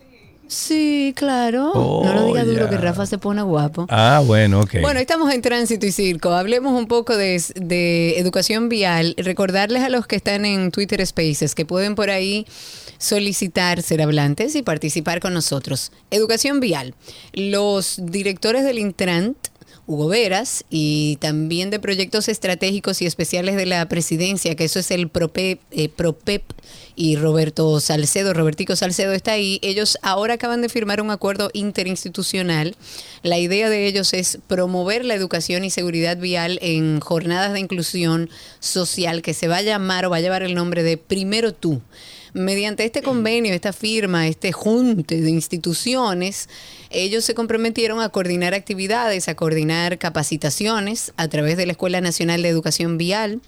Sí, claro. Oh, no lo diga duro ya. que Rafa se pone guapo. Ah, bueno, ok. Bueno, estamos en tránsito y circo. Hablemos un poco de, de educación vial. Recordarles a los que están en Twitter Spaces que pueden por ahí solicitar ser hablantes y participar con nosotros. Educación vial. Los directores del Intrant, Hugo Veras, y también de proyectos estratégicos y especiales de la presidencia, que eso es el PROPEP, eh, PROPEP y Roberto Salcedo, Robertico Salcedo está ahí. Ellos ahora acaban de firmar un acuerdo interinstitucional. La idea de ellos es promover la educación y seguridad vial en jornadas de inclusión social que se va a llamar o va a llevar el nombre de Primero Tú. Mediante este convenio, esta firma, este junte de instituciones, ellos se comprometieron a coordinar actividades, a coordinar capacitaciones a través de la Escuela Nacional de Educación Vial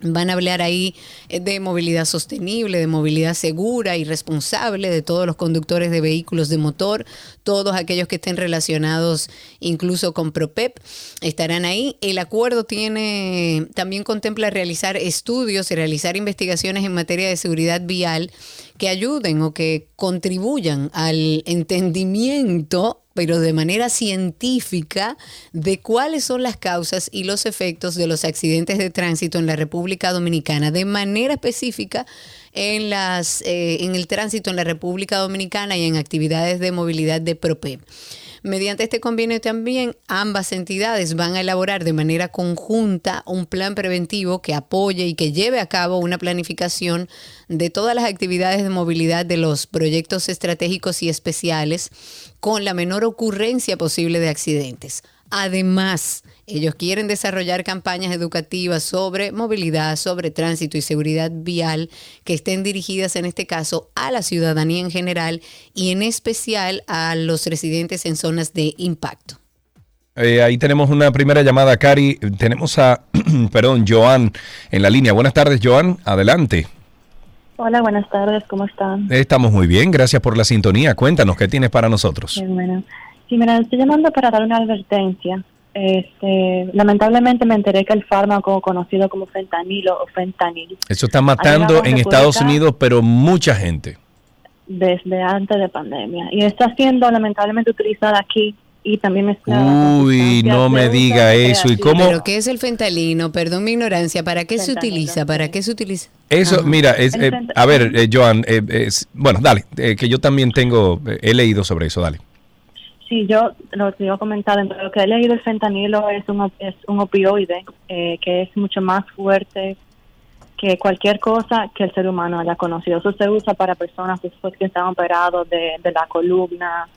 Van a hablar ahí eh, de movilidad sostenible, de movilidad segura y responsable de todos los conductores de vehículos de motor, todos aquellos que estén relacionados incluso con PROPEP estarán ahí. El acuerdo tiene también contempla realizar estudios y realizar investigaciones en materia de seguridad vial que ayuden o que contribuyan al entendimiento pero de manera científica de cuáles son las causas y los efectos de los accidentes de tránsito en la República Dominicana, de manera específica en, las, eh, en el tránsito en la República Dominicana y en actividades de movilidad de PROPEP. Mediante este convenio también ambas entidades van a elaborar de manera conjunta un plan preventivo que apoye y que lleve a cabo una planificación de todas las actividades de movilidad de los proyectos estratégicos y especiales con la menor ocurrencia posible de accidentes. Además, ellos quieren desarrollar campañas educativas sobre movilidad, sobre tránsito y seguridad vial que estén dirigidas en este caso a la ciudadanía en general y en especial a los residentes en zonas de impacto. Eh, ahí tenemos una primera llamada, Cari. Tenemos a, perdón, Joan en la línea. Buenas tardes, Joan. Adelante. Hola, buenas tardes. ¿Cómo están? Estamos muy bien. Gracias por la sintonía. Cuéntanos, ¿qué tienes para nosotros? Bien, bueno. Sí, mira, estoy llamando para dar una advertencia. Este, lamentablemente me enteré que el fármaco conocido como fentanilo o fentanil Eso está matando en Estados Unidos, pero mucha gente. desde antes de pandemia y está siendo lamentablemente utilizada aquí y también mezclada Uy, no me diga eso. ¿Y cómo? ¿Pero qué es el fentalino? Perdón mi ignorancia. ¿Para qué se utiliza? ¿Para qué se utiliza? Eso, Ajá. mira, es, eh, a ver, eh, Joan, eh, es- bueno, dale, eh, que yo también tengo, eh, he leído sobre eso, dale. Sí, yo lo que iba a comentar, dentro de lo que he leído, el fentanilo es un, es un opioide eh, que es mucho más fuerte que cualquier cosa que el ser humano haya conocido. Eso se usa para personas después que están operados de, de la columna,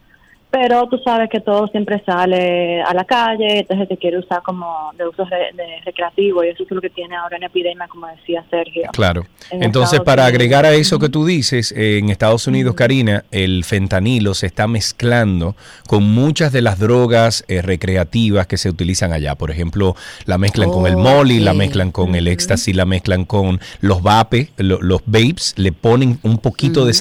pero tú sabes que todo siempre sale a la calle, entonces te quiere usar como de uso re- de recreativo y eso es lo que tiene ahora en epidemia, como decía Sergio. Claro. En Entonces, Estados para Unidos. agregar a eso que tú dices, eh, en Estados Unidos, Karina, el fentanilo se está mezclando con muchas de las drogas eh, recreativas que se utilizan allá. Por ejemplo, la mezclan con el molly, la mezclan con el éxtasis, la mezclan con los vape, lo- los vapes, le ponen un poquito de,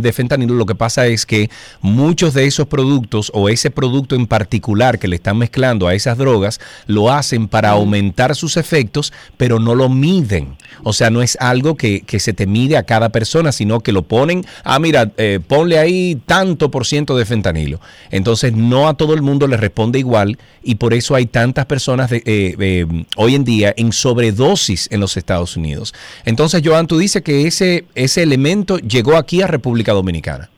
de fentanilo. Lo que pasa es que muchos de esos productos o ese producto en particular que le están mezclando a esas drogas, lo hacen para aumentar sus efectos, pero no lo miden. O sea, no es algo que, que se te mide a cada persona, sino que lo ponen, ah, mira, eh, ponle ahí tanto por ciento de fentanilo. Entonces, no a todo el mundo le responde igual y por eso hay tantas personas de, eh, eh, hoy en día en sobredosis en los Estados Unidos. Entonces, Joan, tú dices que ese, ese elemento llegó aquí a República Dominicana.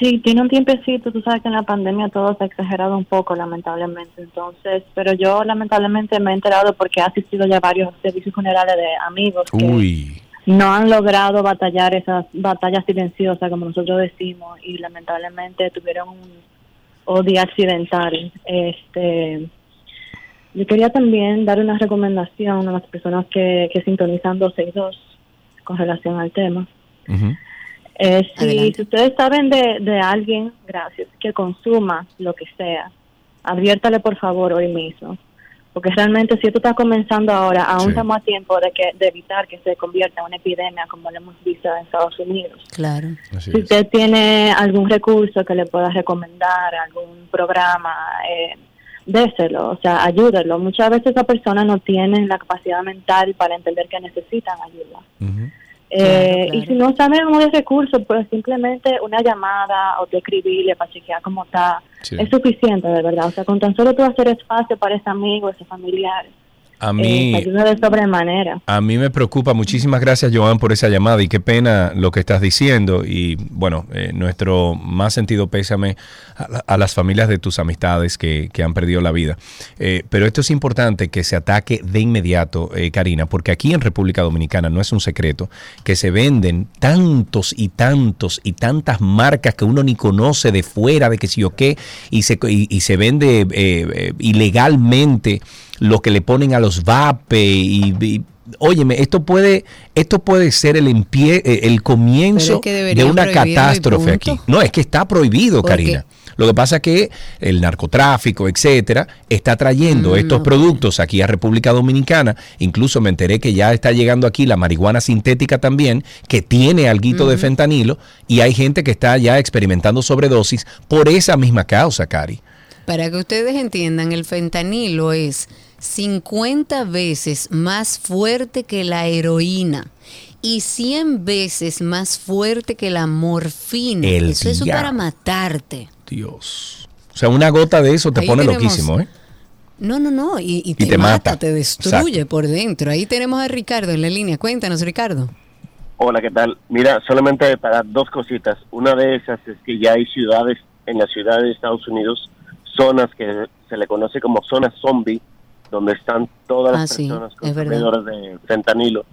Sí, tiene un tiempecito, tú sabes que en la pandemia todo se ha exagerado un poco, lamentablemente. Entonces, pero yo lamentablemente me he enterado porque he asistido ya a varios servicios funerales de amigos que Uy. no han logrado batallar esas batallas silenciosas, como nosotros decimos, y lamentablemente tuvieron un odio accidental. Este, yo quería también dar una recomendación a las personas que, que sintonizan 262 con relación al tema. Eh, si, ustedes saben de, de alguien, gracias, que consuma lo que sea, adviértale por favor hoy mismo. Porque realmente si esto está comenzando ahora, aún Sí. estamos a tiempo de, que, de evitar que se convierta en una epidemia como lo hemos visto en Estados Unidos. Claro. Así Si es. usted tiene algún recurso que le pueda recomendar, algún programa, eh, déselo, o sea, ayúdelo. Muchas veces esas personas no tienen la capacidad mental para entender que necesitan ayuda. Ujú. Eh, Claro, Y si no saben de recursos, pues simplemente una llamada o te escribirle para chequear cómo está. Sí. Es suficiente, de verdad. O sea, con tan solo tú hacer espacio para ese amigo, ese familiar, A eh, mí, te ayuda de sobremanera. A mí me preocupa. Muchísimas gracias, Joan, por esa llamada y qué pena lo que estás diciendo. Y bueno, eh, nuestro más sentido pésame a, la- a las familias de tus amistades que, que han perdido la vida. Eh, pero esto es importante que se ataque de inmediato, Karina, porque aquí en República Dominicana no es un secreto que se venden tantos y tantos y tantas marcas que uno ni conoce de fuera, de que si o qué, y se, y, y se vende ilegalmente lo que le ponen a los vape y, y óyeme, esto puede, esto puede ser el, empie- eh, el comienzo Pero es que de una catástrofe aquí. No, es que está prohibido, ¿Por Karina. Lo que pasa es que el narcotráfico, etcétera, está trayendo Mm, estos productos aquí a República Dominicana. Incluso me enteré que ya está llegando aquí la marihuana sintética también, que tiene alguito de fentanilo, y hay gente que está ya experimentando sobredosis por esa misma causa, Cari. Para que ustedes entiendan, el fentanilo es 50 veces más fuerte que la heroína y 100 veces más fuerte que la morfina. El eso es para matarte. Dios. O sea, una gota de eso te Ahí pone tenemos- loquísimo, ¿eh? No, no, no, y, y te, te mata, mata. te destruye por dentro. Ahí tenemos a Ricardo en la línea. Cuéntanos, Ricardo. Hola, ¿qué tal? Mira, solamente para dos cositas. Una de esas es que ya hay ciudades, en la ciudad de Estados Unidos, zonas que se le conoce como zonas zombie, donde están todas las Ah, sí, personas consumidoras de fentanilo.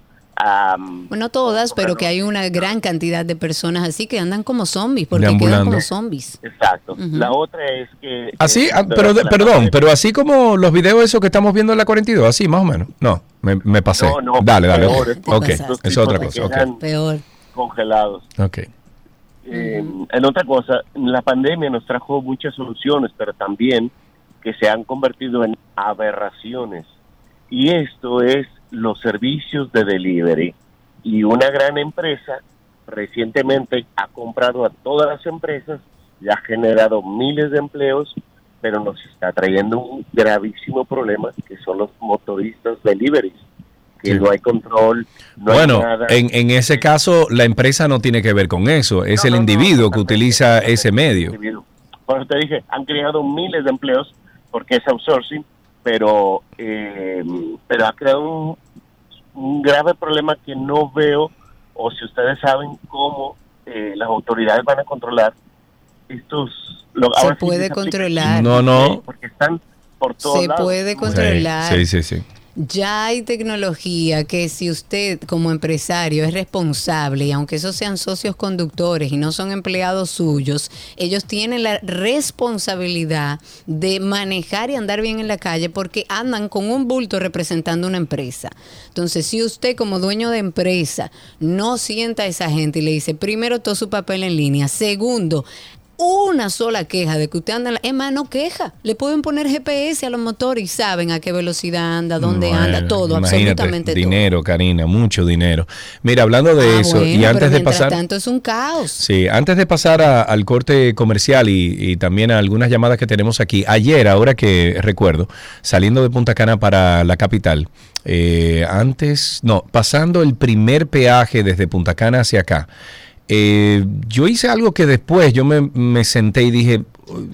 Bueno, no todas, pero que hay una gran cantidad de personas así que andan como zombies, porque quedan como zombies. exacto. La otra es que... Así, que- ah, pero de- perdón, pero así como los videos esos que estamos viendo en la 42, así más o menos. No, me, me pasé. No, no, dale, dale. peor, ok, es otra cosa. ok. quedan Peor. Congelados. Ok. Eh, en otra cosa, la pandemia nos trajo muchas soluciones, pero también que se han convertido en aberraciones. Y esto es los servicios de delivery. Y una gran empresa recientemente ha comprado a todas las empresas y ha generado miles de empleos, pero nos está trayendo un gravísimo problema que son los motoristas deliveries, que Sí. no hay control, no bueno, hay nada. en, en ese caso, la empresa no tiene que ver con eso. Es el individuo que utiliza ese medio. Por eso te dije, han creado miles de empleos porque es outsourcing, pero, eh, pero ha creado un, un grave problema que no veo, o si ustedes saben cómo eh, las autoridades van a controlar estos... lo- Se ahora puede controlar. No, no. Porque están por todos Se lados. puede controlar. Sí, sí, sí. Ya hay tecnología que si usted como empresario es responsable y aunque esos sean socios conductores y no son empleados suyos, ellos tienen la responsabilidad de manejar y andar bien en la calle porque andan con un bulto representando una empresa. Entonces, si usted como dueño de empresa no sienta a esa gente y le dice, primero todo su papel en línea, segundo, una sola queja de que usted anda en la... Es más, no queja. Le pueden poner GPS a los motores y saben a qué velocidad anda, dónde anda, todo, absolutamente todo. Dinero, Karina, mucho dinero. Mira, hablando de Ah, eso, bueno, y pero antes de pasar... tanto es un caos. Sí, antes de pasar a- al corte comercial y, y también a algunas llamadas que tenemos aquí, ayer, ahora que recuerdo, saliendo de Punta Cana para la capital, eh, antes, no, pasando el primer peaje desde Punta Cana hacia acá, eh, yo hice algo que después yo me, me senté y dije,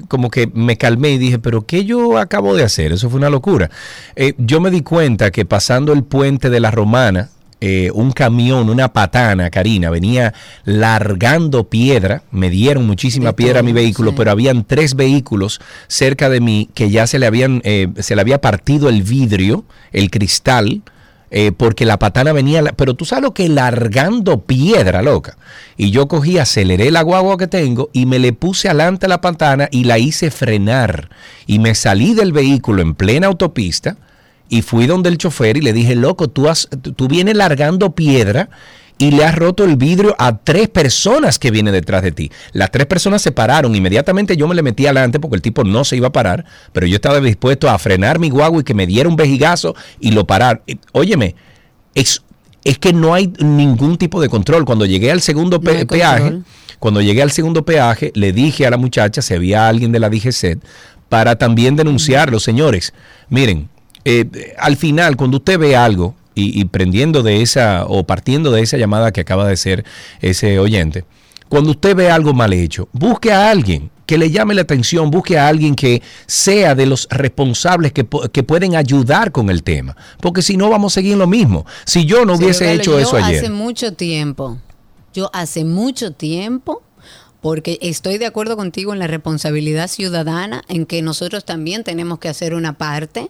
como que me calmé y dije, pero ¿qué yo acabo de hacer? Eso fue una locura. Eh, yo me di cuenta que pasando el puente de la Romana, eh, un camión, una patana, Karina, venía largando piedra, me dieron muchísima piedra a mi vehículo, pero habían tres vehículos cerca de mí que ya se le habían, eh, se le había partido el vidrio, el cristal, eh, porque la patana venía, pero tú sabes lo que largando piedra, loca. Y yo cogí, aceleré la guagua que tengo y me le puse adelante la patana y la hice frenar. Y me salí del vehículo en plena autopista y fui donde el chofer y le dije, loco, tú, has, tú vienes largando piedra y le has roto el vidrio a tres personas que vienen detrás de ti. Las tres personas se pararon. Inmediatamente yo me le metí adelante porque el tipo no se iba a parar, pero yo estaba dispuesto a frenar mi guagua y que me diera un vejigazo y lo parar. Y, Óyeme, es, es que no hay ningún tipo de control. Cuando llegué al segundo No peaje, control. cuando llegué al segundo peaje, le dije a la muchacha si había alguien de la DGCET para también denunciarlo. Señores, miren, eh, al final, cuando usted ve algo y, y prendiendo de esa o partiendo de esa llamada que acaba de ser ese oyente, cuando usted ve algo mal hecho, busque a alguien que le llame la atención, busque a alguien que sea de los responsables que, que pueden ayudar con el tema, porque si no vamos a seguir lo mismo. Si yo no hubiese hecho yo eso ayer. Hace mucho tiempo, yo hace mucho tiempo, porque estoy de acuerdo contigo en la responsabilidad ciudadana, en que nosotros también tenemos que hacer una parte.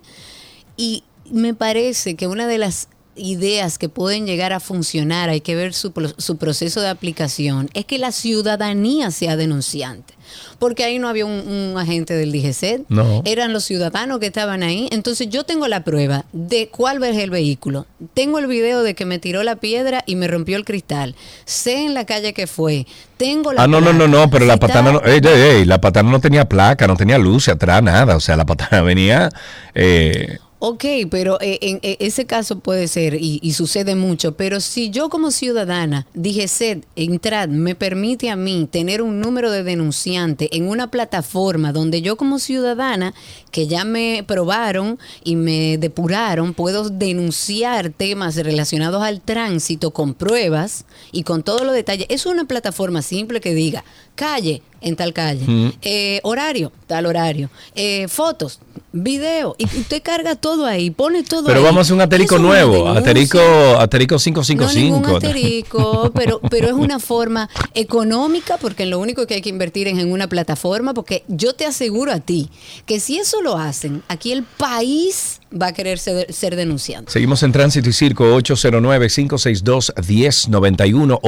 Y me parece que una de las ideas que pueden llegar a funcionar, hay que ver su, su proceso de aplicación, es que la ciudadanía sea denunciante. porque ahí no había un, un agente del DGC. No. Eran los ciudadanos que estaban ahí. Entonces yo tengo la prueba de cuál es el vehículo. Tengo el video de que me tiró la piedra y me rompió el cristal. Sé en la calle que fue. Tengo la Ah, no, no, no, no, pero la patana no, ey, ey, ey, la patana no tenía placa, no tenía luz atrás, nada. O sea, la patana venía. eh, Ok, pero eh, en, eh, ese caso puede ser y, y sucede mucho, pero si yo como ciudadana dije, Sed, entrad, me permite a mí tener un número de denunciante en una plataforma donde yo como ciudadana, que ya me probaron y me depuraron, puedo denunciar temas relacionados al tránsito con pruebas y con todos los detalles. Es una plataforma simple que diga, calle en tal calle, Mm. eh, horario, tal horario, eh, fotos, video, y usted carga todo ahí, pone todo pero ahí. vamos a hacer un aterico nuevo, aterico, aterico No 555. ningún asterisco, pero, pero es una forma económica porque lo único que hay que invertir es en una plataforma porque yo te aseguro a ti que si eso lo hacen, aquí el país va a querer ser, ser denunciante. Seguimos en Tránsito y Circo 809-562-1091.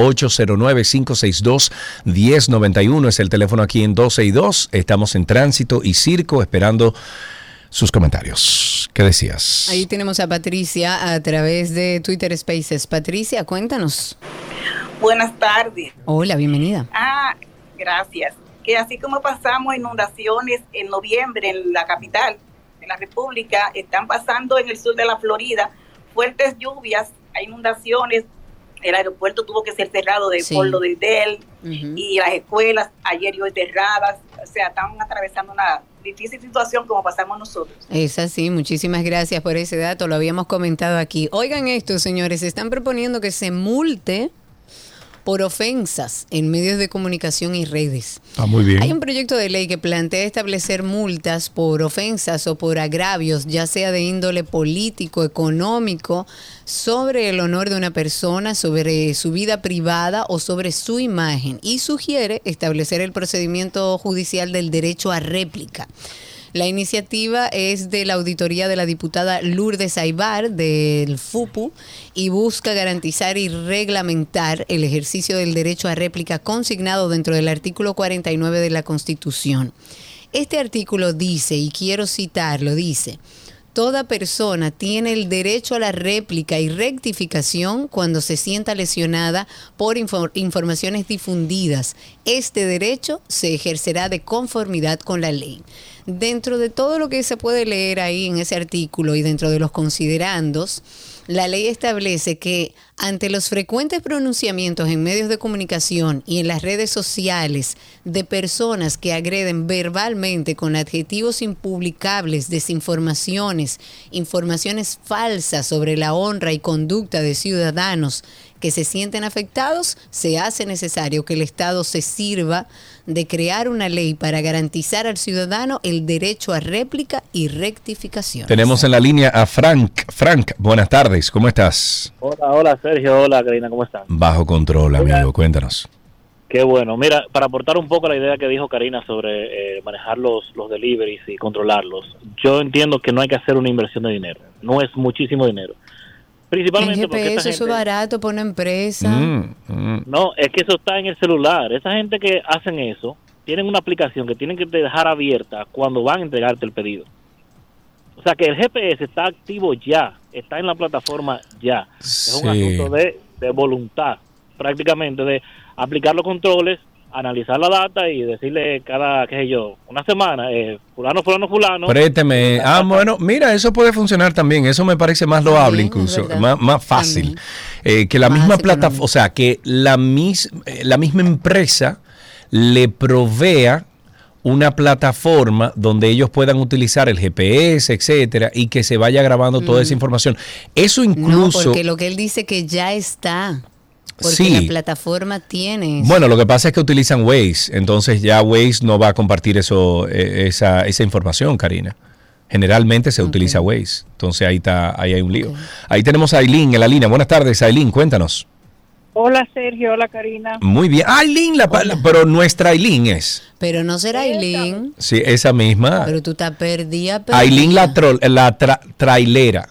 809-562-1091 es el teléfono aquí en 12 y 2. Estamos en Tránsito y Circo esperando sus comentarios. ¿Qué decías? Ahí tenemos a Patricia a través de Twitter Spaces. Patricia, cuéntanos. Buenas tardes. Hola, bienvenida. Ah, gracias. Que así como pasamos inundaciones en noviembre en la capital de la República, están pasando en el sur de la Florida fuertes lluvias, hay inundaciones. El aeropuerto tuvo que ser cerrado de, Sí. por lo del DEL y las escuelas ayer y hoy cerradas. O sea, están atravesando una difícil situación como pasamos nosotros. Es así, muchísimas gracias por ese dato, lo habíamos comentado aquí. Oigan esto, señores, están proponiendo que se multe por ofensas en medios de comunicación y redes. Ah, muy bien. Hay un proyecto de ley que plantea establecer multas por ofensas o por agravios, ya sea de índole político, económico, sobre el honor de una persona, sobre su vida privada o sobre su imagen. Y sugiere establecer el procedimiento judicial del derecho a réplica. La iniciativa es de la auditoría de la diputada Lourdes Aibar del FUPU y busca garantizar y reglamentar el ejercicio del derecho a réplica consignado dentro del artículo 49 de la Constitución. Este artículo dice, y quiero citarlo, dice, Toda persona tiene el derecho a la réplica y rectificación cuando se sienta lesionada por infor- informaciones difundidas. Este derecho se ejercerá de conformidad con la ley. Dentro de todo lo que se puede leer ahí en ese artículo y dentro de los considerandos, la ley establece que ante los frecuentes pronunciamientos en medios de comunicación y en las redes sociales de personas que agreden verbalmente con adjetivos impublicables, desinformaciones, informaciones falsas sobre la honra y conducta de ciudadanos que se sienten afectados, se hace necesario que el Estado se sirva de crear una ley para garantizar al ciudadano el derecho a réplica y rectificación. Tenemos en la línea a Frank. Frank, buenas tardes, ¿cómo estás? Hola, hola Sergio, hola Karina, ¿cómo están? Bajo control, amigo, cuéntanos. Qué bueno. Mira, para aportar un poco la idea que dijo Karina sobre eh, manejar los, los deliveries y controlarlos, yo entiendo que no hay que hacer una inversión de dinero. No es muchísimo dinero. En Principalmente porque esta GPS eso es gente- barato para una empresa. Mm, No, es que eso está en el celular. Esa gente que hacen eso, tienen una aplicación que tienen que dejar abierta cuando van a entregarte el pedido. O sea que el GPS está activo ya, está en la plataforma ya. Es un asunto de, de voluntad, prácticamente, de aplicar los controles, analizar la data y decirle cada, qué sé yo, una semana, eh, fulano, fulano, fulano. Présteme. Ah, bueno, mira, eso puede funcionar también. Eso me parece más loable incluso, más, más fácil. Eh, que la misma plataforma, o sea, que la, mis- eh, la misma empresa le provea una plataforma donde ellos puedan utilizar el GPS, etcétera, y que se vaya grabando toda esa Mm. información. Eso No, incluso. porque lo que él dice que ya está. Porque Sí. la plataforma tiene. eso. Bueno, lo que pasa es que utilizan Waze, entonces ya Waze no va a compartir eso, eh, esa, esa información, Karina. Generalmente se utiliza Waze, entonces ahí está, ahí hay un lío. Ahí tenemos a Aileen en la línea. Buenas tardes, Aileen, cuéntanos. Hola Sergio, hola Karina. Muy bien. Ah, Aileen, la, la- pero nuestra Aileen es. Pero no será Aileen. Sí, esa misma. Pero tú estás perdida. perdida. Aileen la, tro- la tra- trailera.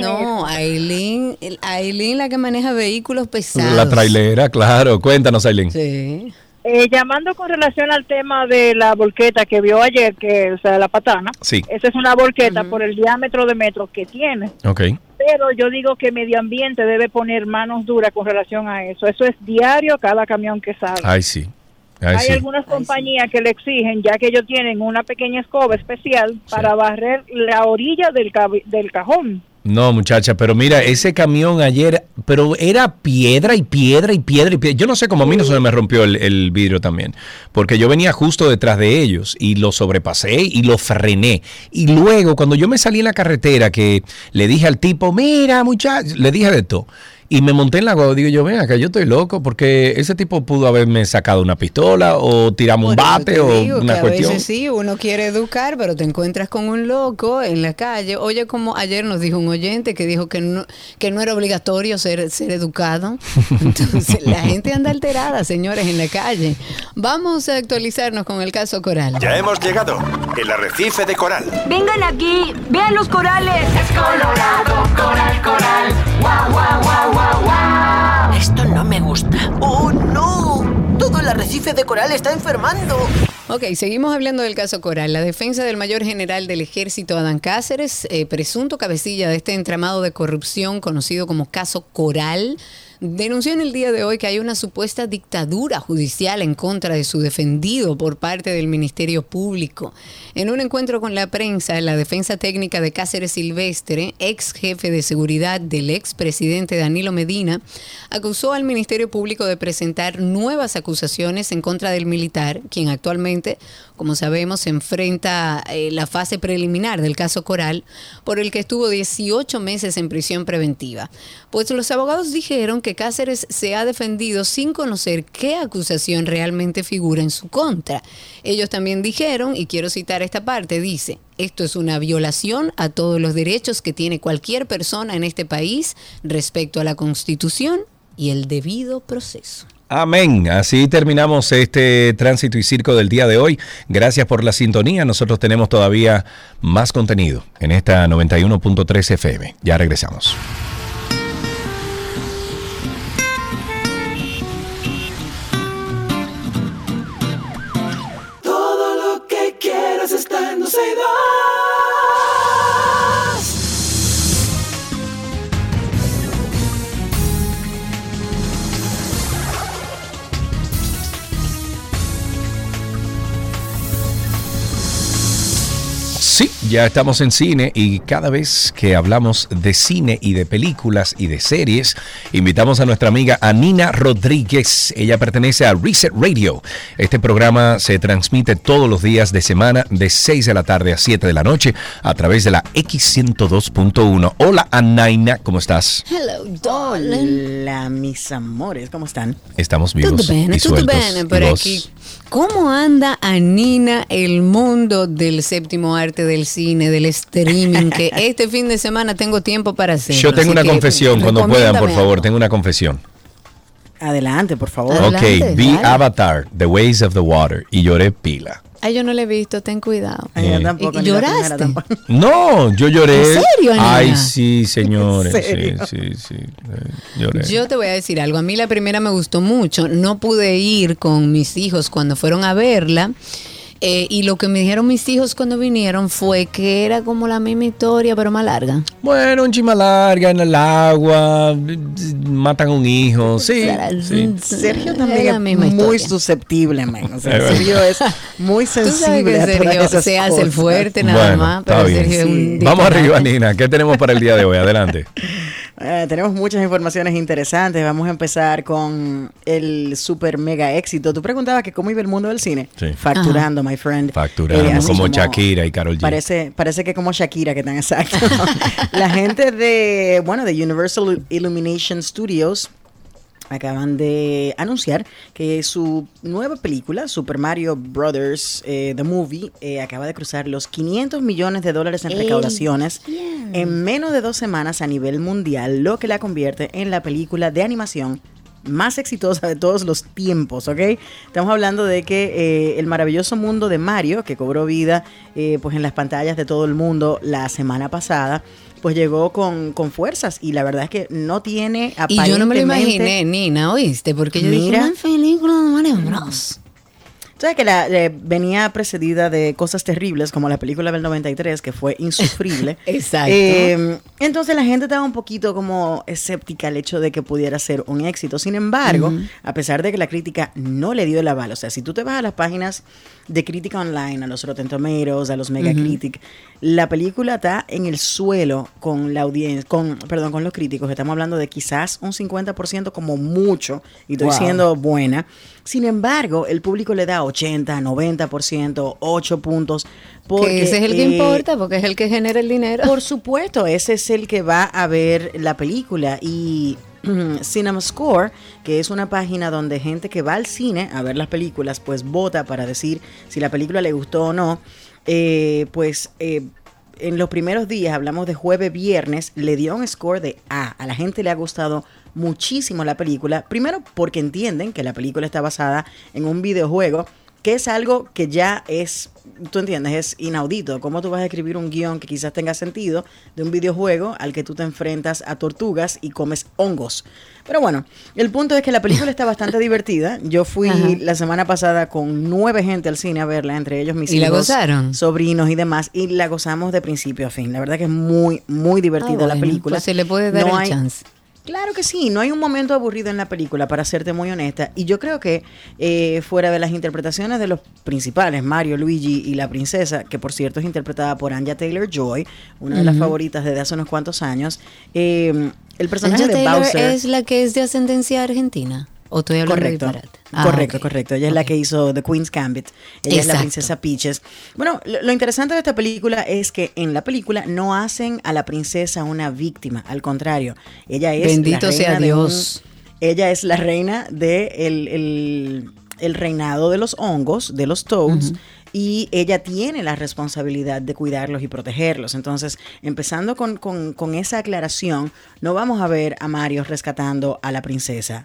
no, Aileen, Aileen la que maneja vehículos pesados. la trailera, claro. Cuéntanos, Aileen. Sí. Eh, llamando con relación al tema de la volqueta que vio ayer, que o sea, la patana, Sí. esa es una volqueta por el diámetro de metros que tiene. Ok. Pero yo digo que medio ambiente debe poner manos duras con relación a eso. Eso es diario cada camión que sale. Ay, sí. Ay, Hay sí. algunas compañías que le exigen, ya que ellos tienen una pequeña escoba especial para barrer la orilla del, cabi- del cajón. No, muchacha, pero mira, ese camión ayer, pero era piedra y piedra y piedra y piedra. Yo no sé cómo a mí no se me rompió el, vidrio también, porque yo venía justo detrás de ellos y lo sobrepasé y lo frené. Y luego, cuando yo me salí en la carretera, que le dije al tipo, mira, muchacho, le dije de todo. Y me monté en la guagua, digo yo, ven acá, yo estoy loco, porque ese tipo pudo haberme sacado una pistola o tirarme un bate Te o digo una que a cuestión. veces sí, uno quiere educar, pero te encuentras con un loco en la calle. Oye, como ayer nos dijo un oyente que dijo que no, que no era obligatorio ser, ser educado. Entonces, la gente anda alterada, señores, en la calle. Vamos a actualizarnos con el caso Coral. Ya hemos llegado. El arrecife de coral. Vengan aquí, vean los corales. Es colorado, coral, coral. Guau, guau, guau, guau, guau. Esto no me gusta. ¡Oh, no! Todo el arrecife de coral está enfermando. Ok, seguimos hablando del caso Coral. La defensa del mayor general del ejército, Adán Cáceres, eh, presunto cabecilla de este entramado de corrupción conocido como caso Coral, denunció en el día de hoy que hay una supuesta dictadura judicial en contra de su defendido por parte del Ministerio Público. En un encuentro con la prensa, la defensa técnica de Cáceres Silvestre, ex jefe de seguridad del ex presidente Danilo Medina, acusó al Ministerio Público de presentar nuevas acusaciones en contra del militar, quien actualmente, como sabemos, se enfrenta eh, la fase preliminar del caso Coral, por el que estuvo 18 meses en prisión preventiva. Pues los abogados dijeron que Cáceres se ha defendido sin conocer qué acusación realmente figura en su contra. Ellos también dijeron, y quiero citar esta parte, dice, esto es una violación a todos los derechos que tiene cualquier persona en este país respecto a la Constitución y el debido proceso. Amén. Así terminamos este tránsito y circo del día de hoy. Gracias por la sintonía. Nosotros tenemos todavía más contenido en esta 91.3 FM. Ya regresamos. Sí, ya estamos en cine y cada vez que hablamos de cine y de películas y de series, invitamos a nuestra amiga Anina Rodríguez. Ella pertenece a Reset Radio. Este programa se transmite todos los días de semana de 6 de la tarde a 7 de la noche a través de la X102.1. Hola Anaina, ¿cómo estás? Hello, darling. Hola, mis amores, ¿cómo están? Estamos vivos bene, y sueltos. bene ¿Y por vos? aquí. ¿Cómo anda Anina el mundo del séptimo arte del cine, del streaming? Que este fin de semana tengo tiempo para hacerlo. Yo tengo una que confesión cuando puedan, por favor, algo. tengo una confesión. Adelante, por favor. ok, vi Avatar, The Ways of the Water y lloré pila. Ay, yo no lo he visto, ten cuidado. Ay, yo Eh. tampoco, ¿Y- ni la primera ¿Lloraste? tampoco. No, yo lloré. ¿En serio, Anina? Ay, sí, señores. ¿En serio? Sí, sí, sí. eh, Lloré. Yo te voy a decir algo. A mí la primera me gustó mucho. No pude ir con mis hijos cuando fueron a verla. Eh, y lo que me dijeron mis hijos cuando vinieron fue que era como la misma historia, pero más larga. Bueno, un chima larga en el agua, matan a un hijo, sí. sí. Sergio Es también es muy historia. susceptible, man. O sea. Sergio es muy Tú sabes sensible que a todas Sergio esas se hace el fuerte nada Bueno, más, está pero bien. Sergio es un Vamos arriba, Nina. ¿Qué tenemos para el día de hoy? Adelante. Eh, tenemos muchas informaciones interesantes. Vamos a empezar con el super mega éxito. Tú preguntabas que cómo iba el mundo del cine. Sí. Facturando, my friend. Facturando Eh, como Shakira y Karol G. Parece, parece que como Shakira, que tan exacto. La gente de, bueno, de Universal Illumination Studios acaban de anunciar que su nueva película, Super Mario Brothers, eh, The Movie, eh, acaba de cruzar los 500 millones de dólares en ¡Ey! recaudaciones en menos de dos semanas a nivel mundial, lo que la convierte en la película de animación más exitosa de todos los tiempos, ¿ok? Estamos hablando de que eh, el maravilloso mundo de Mario, que cobró vida eh, pues en las pantallas de todo el mundo la semana pasada, pues llegó con, con fuerzas y la verdad es que no tiene Y yo no me lo aparentemente- imaginé, Nina, ¿oíste? Porque yo Mira. dije, una película de Mario Bros. ¿Sabes que la, eh, venía precedida de cosas terribles como la película del 93 que fue insufrible? Exacto. Eh, entonces la gente estaba un poquito como escéptica al hecho de que pudiera ser un éxito. Sin embargo, a pesar de que la crítica no le dio el aval, o sea, si tú te vas a las páginas de crítica online, a los Rotten Tomatoes, a los Metacritic, la película está en el suelo con la audiencia, con, perdón, con los críticos. Estamos hablando de quizás un 50% como mucho, y estoy Wow. siendo buena. Sin embargo, el público le da 80, 90%, 8 puntos. Porque, que ese es el que eh, importa, porque es el que genera el dinero. por supuesto, ese es el que va a ver la película y Cinema Score, que es una página donde gente que va al cine a ver las películas, pues vota para decir si la película le gustó o no. Eh, pues eh, en los primeros días, hablamos de jueves, viernes, le dio un score de A. A la gente le ha gustado muchísimo la película. Primero porque entienden que la película está basada en un videojuego que es algo que ya es, tú entiendes, es inaudito. ¿Cómo tú vas a escribir un guion que quizás tenga sentido de un videojuego al que tú te enfrentas a tortugas y comes hongos? Pero bueno, el punto es que la película está bastante divertida. Yo fui Ajá. la semana pasada con nueve gente al cine a verla, entre ellos mis ¿Y la gozaron? sobrinos y demás, y la gozamos de principio a fin. La verdad que es muy, muy divertida Ah, la película. pues se le puede dar el chance. Claro que sí, no hay un momento aburrido en la película, para serte muy honesta. Y yo creo que eh, fuera de las interpretaciones de los principales, Mario, Luigi y la princesa, que por cierto es interpretada por Anya Taylor Joy, una de las favoritas desde hace unos cuantos años, eh, el personaje de Taylor Bowser. es la que es de ascendencia argentina. ¿O estoy hablando de Correcto. disparate? Ah, correcto, correcto. Ella es la que hizo The Queen's Gambit. Ella es la princesa Peaches. Bueno, lo, lo interesante de esta película es que en la película no hacen a la princesa una víctima. Al contrario, ella es. la Bendito sea reina de Dios. un- ella es la reina de el, el- el reinado de los hongos, de los toads. Y ella tiene la responsabilidad de cuidarlos y protegerlos. Entonces, empezando con, con- con esa aclaración, no vamos a ver a Mario rescatando a la princesa.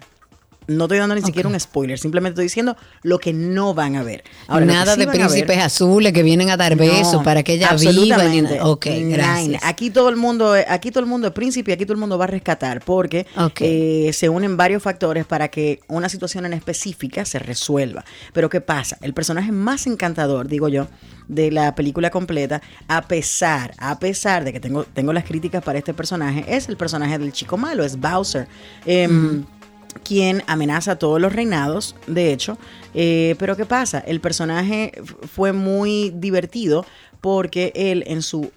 No estoy dando ni siquiera un spoiler, simplemente estoy diciendo lo que no van a ver. Ahora, Nada sí de ver- príncipes azules que vienen a dar besos no, para que ella viva. Ok, Nine. gracias. Aquí todo el mundo, aquí todo el mundo es príncipe y aquí todo el mundo va a rescatar porque eh, se unen varios factores para que una situación en específica se resuelva. Pero ¿qué pasa? El personaje más encantador, digo yo, de la película completa, a pesar, a pesar de que tengo, tengo las críticas para este personaje, es el personaje del chico malo, es Bowser. Em, quien amenaza a todos los reinados, de hecho. Eh, pero ¿qué pasa? El personaje fue muy divertido porque él en su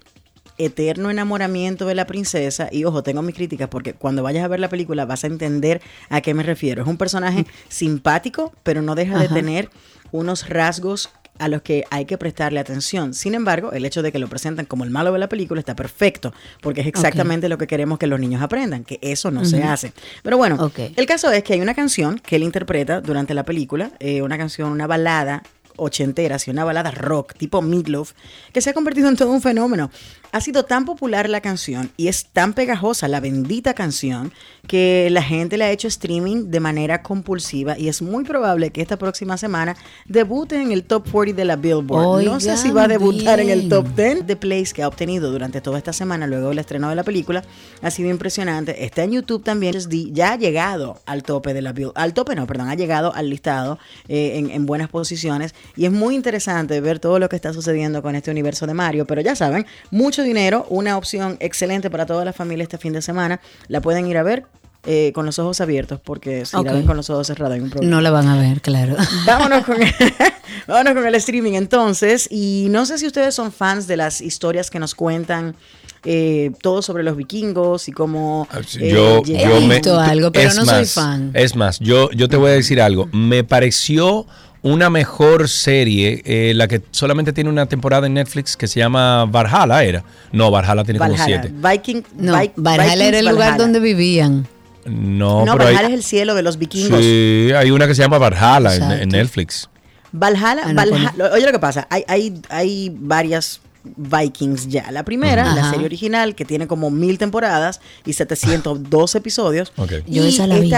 eterno enamoramiento de la princesa, y ojo, tengo mis críticas porque cuando vayas a ver la película vas a entender a qué me refiero. Es un personaje simpático, pero no deja de tener unos rasgos a los que hay que prestarle atención. Sin embargo, el hecho de que lo presenten como el malo de la película está perfecto, porque es exactamente lo que queremos que los niños aprendan, que eso no se hace. Pero bueno, el caso es que hay una canción que él interpreta durante la película, eh, una canción, una balada ochentera, sí, una balada rock tipo Meatloaf, que se ha convertido en todo un fenómeno. Ha sido tan popular la canción y es tan pegajosa la bendita canción que la gente le ha hecho streaming de manera compulsiva y es muy probable que esta próxima semana debute en el top 40 de la Billboard. no sé si va a Oigan debutar en el bien. top 10 de plays que ha obtenido durante toda esta semana luego del estreno de la película. Ha sido impresionante. Está en YouTube también. Ya ha llegado al tope de la Bill, al tope no, perdón, ha llegado al listado eh, en, en buenas posiciones y es muy interesante ver todo lo que está sucediendo con este universo de Mario. Pero ya saben, mucho dinero, una opción excelente para toda la familia este fin de semana. La pueden ir a ver. eh, con los ojos abiertos, porque si la ven con los ojos cerrados hay un problema. No la van a ver, claro. Vámonos con, el, vámonos con el streaming entonces. Y no sé si ustedes son fans de las historias que nos cuentan eh, todo sobre los vikingos y cómo... eh, Yo, yo me, algo, pero no soy fan. Es más, yo, yo te voy a decir algo. Me pareció una mejor serie, eh, la que solamente tiene una temporada en Netflix que se llama Valhalla, ¿era? No, Valhalla tiene como siete. Viking, No, Vi- Valhalla era el lugar Valhalla. donde vivían. No, No, pero Valhalla hay, es el cielo de los vikingos. sí, hay una que se llama Valhalla en, Netflix. Valhalla, Ah, no, Valhalla- oye lo que pasa, hay, hay, hay varias Vikings ya. La primera, Ajá. la serie original, que tiene como mil temporadas y 702 episodios. Ok. Yo y esa la vi.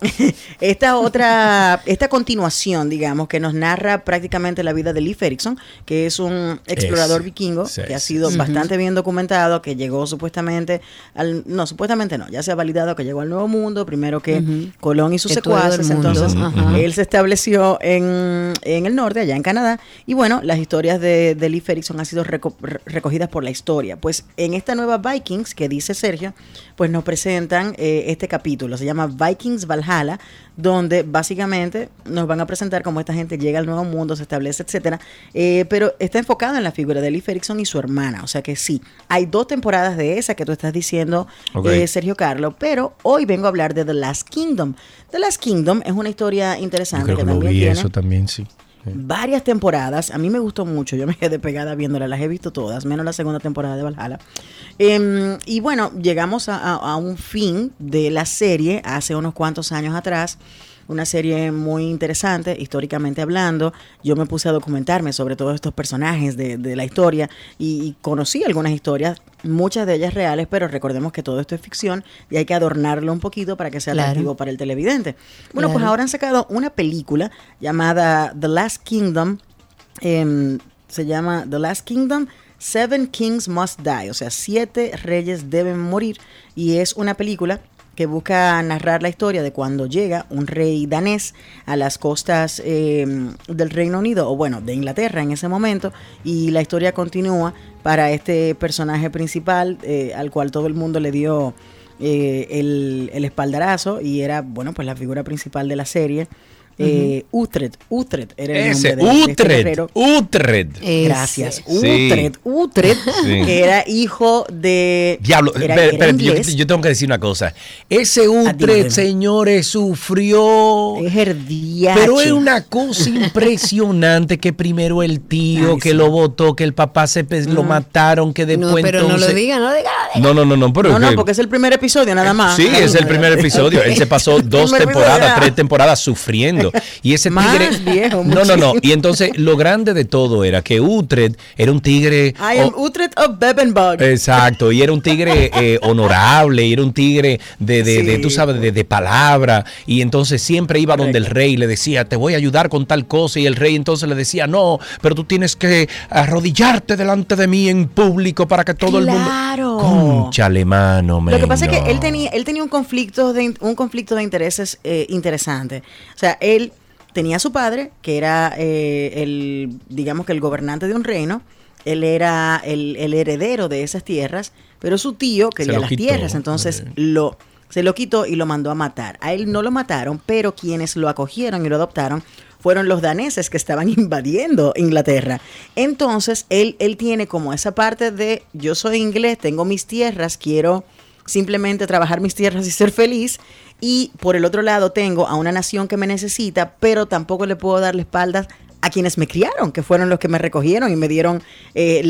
esta, otra, esta continuación, digamos, que nos narra prácticamente la vida de Leif Erikson, que es un explorador Es- vikingo sí, que ha sí, sido sí. bastante bien documentado, que llegó supuestamente al, no, supuestamente no, ya se ha validado que llegó al Nuevo Mundo, primero que Ujú. Colón y sus Que secuaces, entonces ajá. él se estableció en, en el norte, allá en Canadá, y bueno, las historias de, de Leif Erikson han sido reco- re- recogidas por la historia. Pues en esta nueva Vikings que dice Sergio, pues nos presentan eh, este capítulo, se llama Vikings Valhalla, donde básicamente nos van a presentar cómo esta gente llega al nuevo mundo, se establece, etcétera, Eh, pero está enfocado en la figura de Leif Erikson y su hermana, o sea que sí, hay dos temporadas de esa que tú estás diciendo, eh, Sergio Carlo, pero hoy vengo a hablar de The Last Kingdom. The Last Kingdom es una historia Yo interesante creo que que lo también vi tiene eso también, sí. Varias temporadas. A mí me gustó mucho. Yo me quedé pegada viéndola. Las he visto todas, menos la segunda temporada de Valhalla. Em, y bueno, llegamos a, un fin de la serie hace unos cuantos años atrás. Una serie muy interesante, históricamente hablando. Yo me puse a documentarme sobre todos estos personajes de, de la historia y, y conocí algunas historias, muchas de ellas reales, pero recordemos que todo esto es ficción y hay que adornarlo un poquito para que sea Claro. atractivo para el televidente. Bueno, pues ahora han sacado una película llamada The Last Kingdom. em, se llama The Last Kingdom. Seven Kings Must Die, o sea, siete reyes deben morir. Y es una película que busca narrar la historia de cuando llega un rey danés a las costas em, del Reino Unido, o bueno, de Inglaterra en ese momento, y la historia continúa para este personaje principal eh, al cual todo el mundo le dio eh, el, el espaldarazo y era, bueno, pues la figura principal de la serie. Eh, Utrecht, Utrecht era el Ese, nombre de, de este Utrecht, guerrero. Utrecht. Gracias. Sí. Utrecht, Utrecht, Sí. que era hijo de. Diablo, era, yo, tengo que decir una cosa. Ese Utrecht, señores, sufrió. Pero es una cosa impresionante que primero el tío que lo votó, que el papá se lo mataron, que después No, pero no lo diga, no diga. No, no, no, no, pero no, no, que- porque es el primer episodio nada más. Sí, es el primer episodio. Él se pasó dos temporadas, tres temporadas sufriendo. Y ese Más tigre. viejo, no, no, no. Y entonces lo grande de todo era que Utrecht era un tigre. I am o- Utrecht of Bebenbug. Exacto, y era un tigre eh, honorable, y era un tigre de, de, de, tú sabes, de, de palabra, y entonces siempre iba donde el rey le decía, te voy a ayudar con tal cosa, y el rey entonces le decía, no, pero tú tienes que arrodillarte delante de mí en público para que todo el mundo... Claro. Conchale, mano, Lo que pasa es que él tenía, él tenía un conflicto de un conflicto de intereses eh, interesante. O sea, él tenía a su padre, que era eh, el, digamos que el gobernante de un reino. Él era el, el heredero de esas tierras, pero su tío quería las quitó, tierras, entonces lo se lo quitó y lo mandó a matar. A él no lo mataron, pero quienes lo acogieron y lo adoptaron fueron los daneses que estaban invadiendo Inglaterra. Entonces, él, él tiene como esa parte de yo soy inglés, tengo mis tierras, quiero simplemente trabajar mis tierras y ser feliz. Y por el otro lado tengo a una nación que me necesita, pero tampoco le puedo dar la espalda a quienes me criaron, que fueron los que me recogieron y me dieron eh,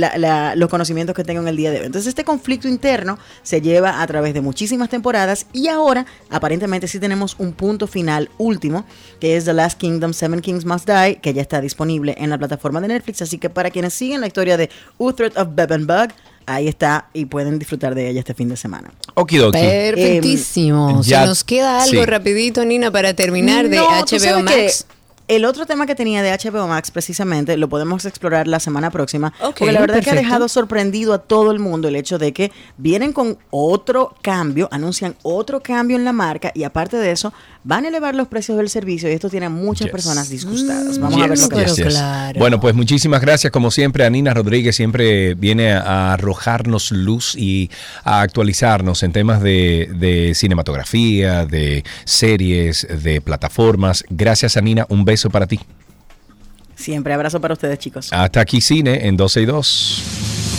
los conocimientos que tengo en el día de hoy. Entonces este conflicto interno se lleva a través de muchísimas temporadas y ahora aparentemente sí tenemos un punto final último, que es The Last Kingdom, Seven Kings Must Die, que ya está disponible en la plataforma de Netflix. Así que para quienes siguen la historia de Utrecht of Bebenbug, ahí está y pueden disfrutar de ella este fin de semana. Okidoki. Perfectísimo. Se ya- nos queda algo sí. rapidito, Nina, para terminar de No, HBO Max. El otro tema que tenía de HBO Max precisamente lo podemos explorar la semana próxima, Ok, porque la verdad es que ha dejado sorprendido a todo el mundo el hecho de que vienen con otro cambio, anuncian otro cambio en la marca y aparte de eso van a elevar los precios del servicio y esto tiene a muchas personas disgustadas. Vamos a ver lo que yes, yes. Bueno, pues muchísimas gracias como siempre a Nina Rodríguez, siempre viene a arrojarnos luz y a actualizarnos en temas de, de cinematografía, de series, de plataformas. Gracias a Nina, un beso para ti. Siempre abrazo para ustedes, chicos. Hasta aquí cine en 12 y 2.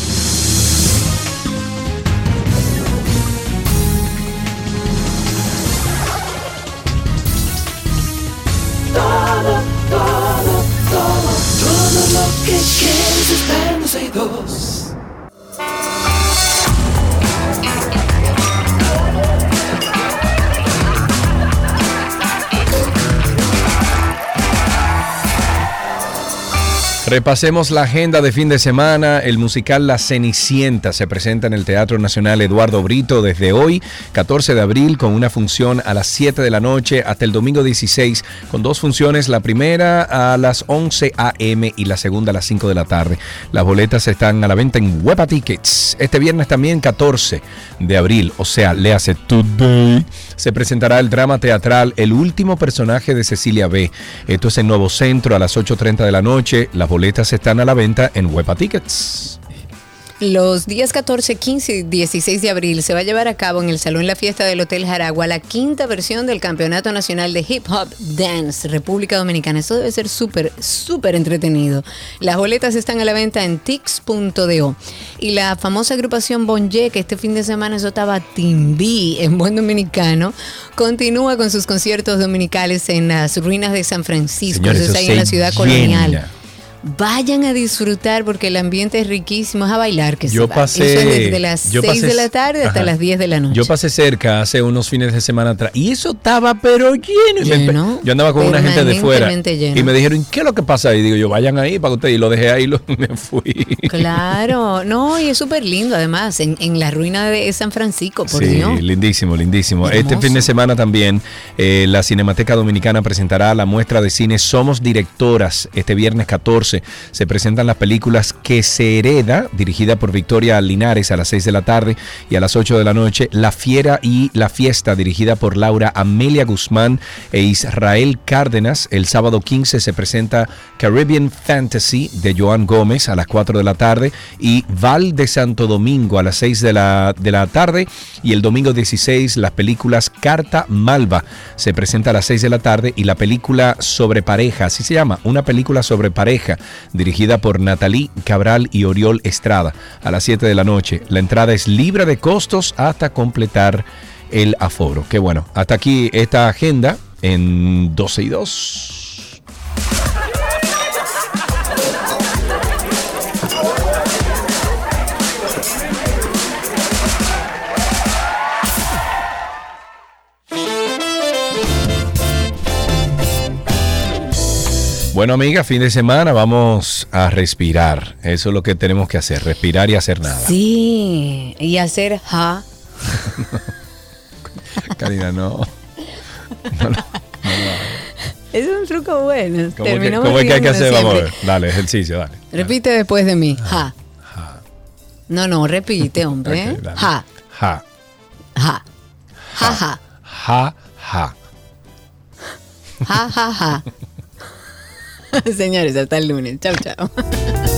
Repasemos la agenda de fin de semana. El musical La Cenicienta se presenta en el Teatro Nacional Eduardo Brito desde hoy, 14 de abril, con una función a las 7 de la noche hasta el domingo 16, con dos funciones, la primera a las 11 a.m. y la segunda a las 5 de la tarde. Las boletas están a la venta en Huepa Tickets. Este viernes también 14 de abril, o sea, le hace today, se presentará el drama teatral El último personaje de Cecilia B. Esto es en Nuevo Centro a las 8.30 de la noche. Las boletas están a la venta en Huepa Tickets. Los días 14, 15 y 16 de abril se va a llevar a cabo en el Salón La Fiesta del Hotel Jaragua la quinta versión del Campeonato Nacional de Hip Hop Dance República Dominicana. Eso debe ser súper, súper entretenido. Las boletas están a la venta en tix.do. Y la famosa agrupación Bonje, que este fin de semana eso estaba Timbí en buen dominicano, continúa con sus conciertos dominicales en las ruinas de San Francisco. Señores, eso es eso ahí en la ciudad llena. colonial. Vayan a disfrutar porque el ambiente es riquísimo, es a bailar que Yo se va. pasé- Eso es desde las yo 6 pasé- de la tarde hasta Ajá. las 10 de la noche. Yo pasé cerca hace unos fines de semana atrás y eso estaba pero lleno. Lleno, yo andaba con una gente de fuera lleno. y me dijeron, ¿qué es lo que pasa ahí? Digo yo, vayan ahí para ustedes y lo dejé ahí y lo- me fui. Claro, no, y es súper lindo además, en, en la ruina de San Francisco, por sí, Dios. lindísimo, lindísimo. Hermoso. Este fin de semana también eh, la Cinemateca Dominicana presentará la muestra de cine Somos Directoras. Este viernes 14 se presentan las películas Que se hereda, dirigida por Victoria Linares a las 6 de la tarde y a las 8 de la noche. La Fiera y La Fiesta, dirigida por Laura Amelia Guzmán e Israel Cárdenas. El sábado 15 se presenta Caribbean Fantasy de Joan Gómez a las 4 de la tarde y Val de Santo Domingo a las 6 de la, de la tarde y el domingo 16 las películas Carta Malva se presenta a las 6 de la tarde y la película sobre pareja, así se llama, una película sobre pareja dirigida por Natalie Cabral y Oriol Estrada a las 7 de la noche. La entrada es libre de costos hasta completar el aforo. Qué bueno, hasta aquí esta agenda en 12 y 2. Bueno, amiga, fin de semana vamos a respirar. Eso es lo que tenemos que hacer, respirar y hacer nada. Sí, y hacer ja. Karina, no. Es un truco bueno. ¿Cómo, que, cómo es que hay que hacer? Vamos a ver. Dale, ejercicio, dale. Repite después de mí. Ja. No, no, repite, hombre. Ok, dale. ja. Ja, Ja. Ja, ja. ja, ja. Ja, ja, ja. Señores, hasta el lunes. Chao, chao.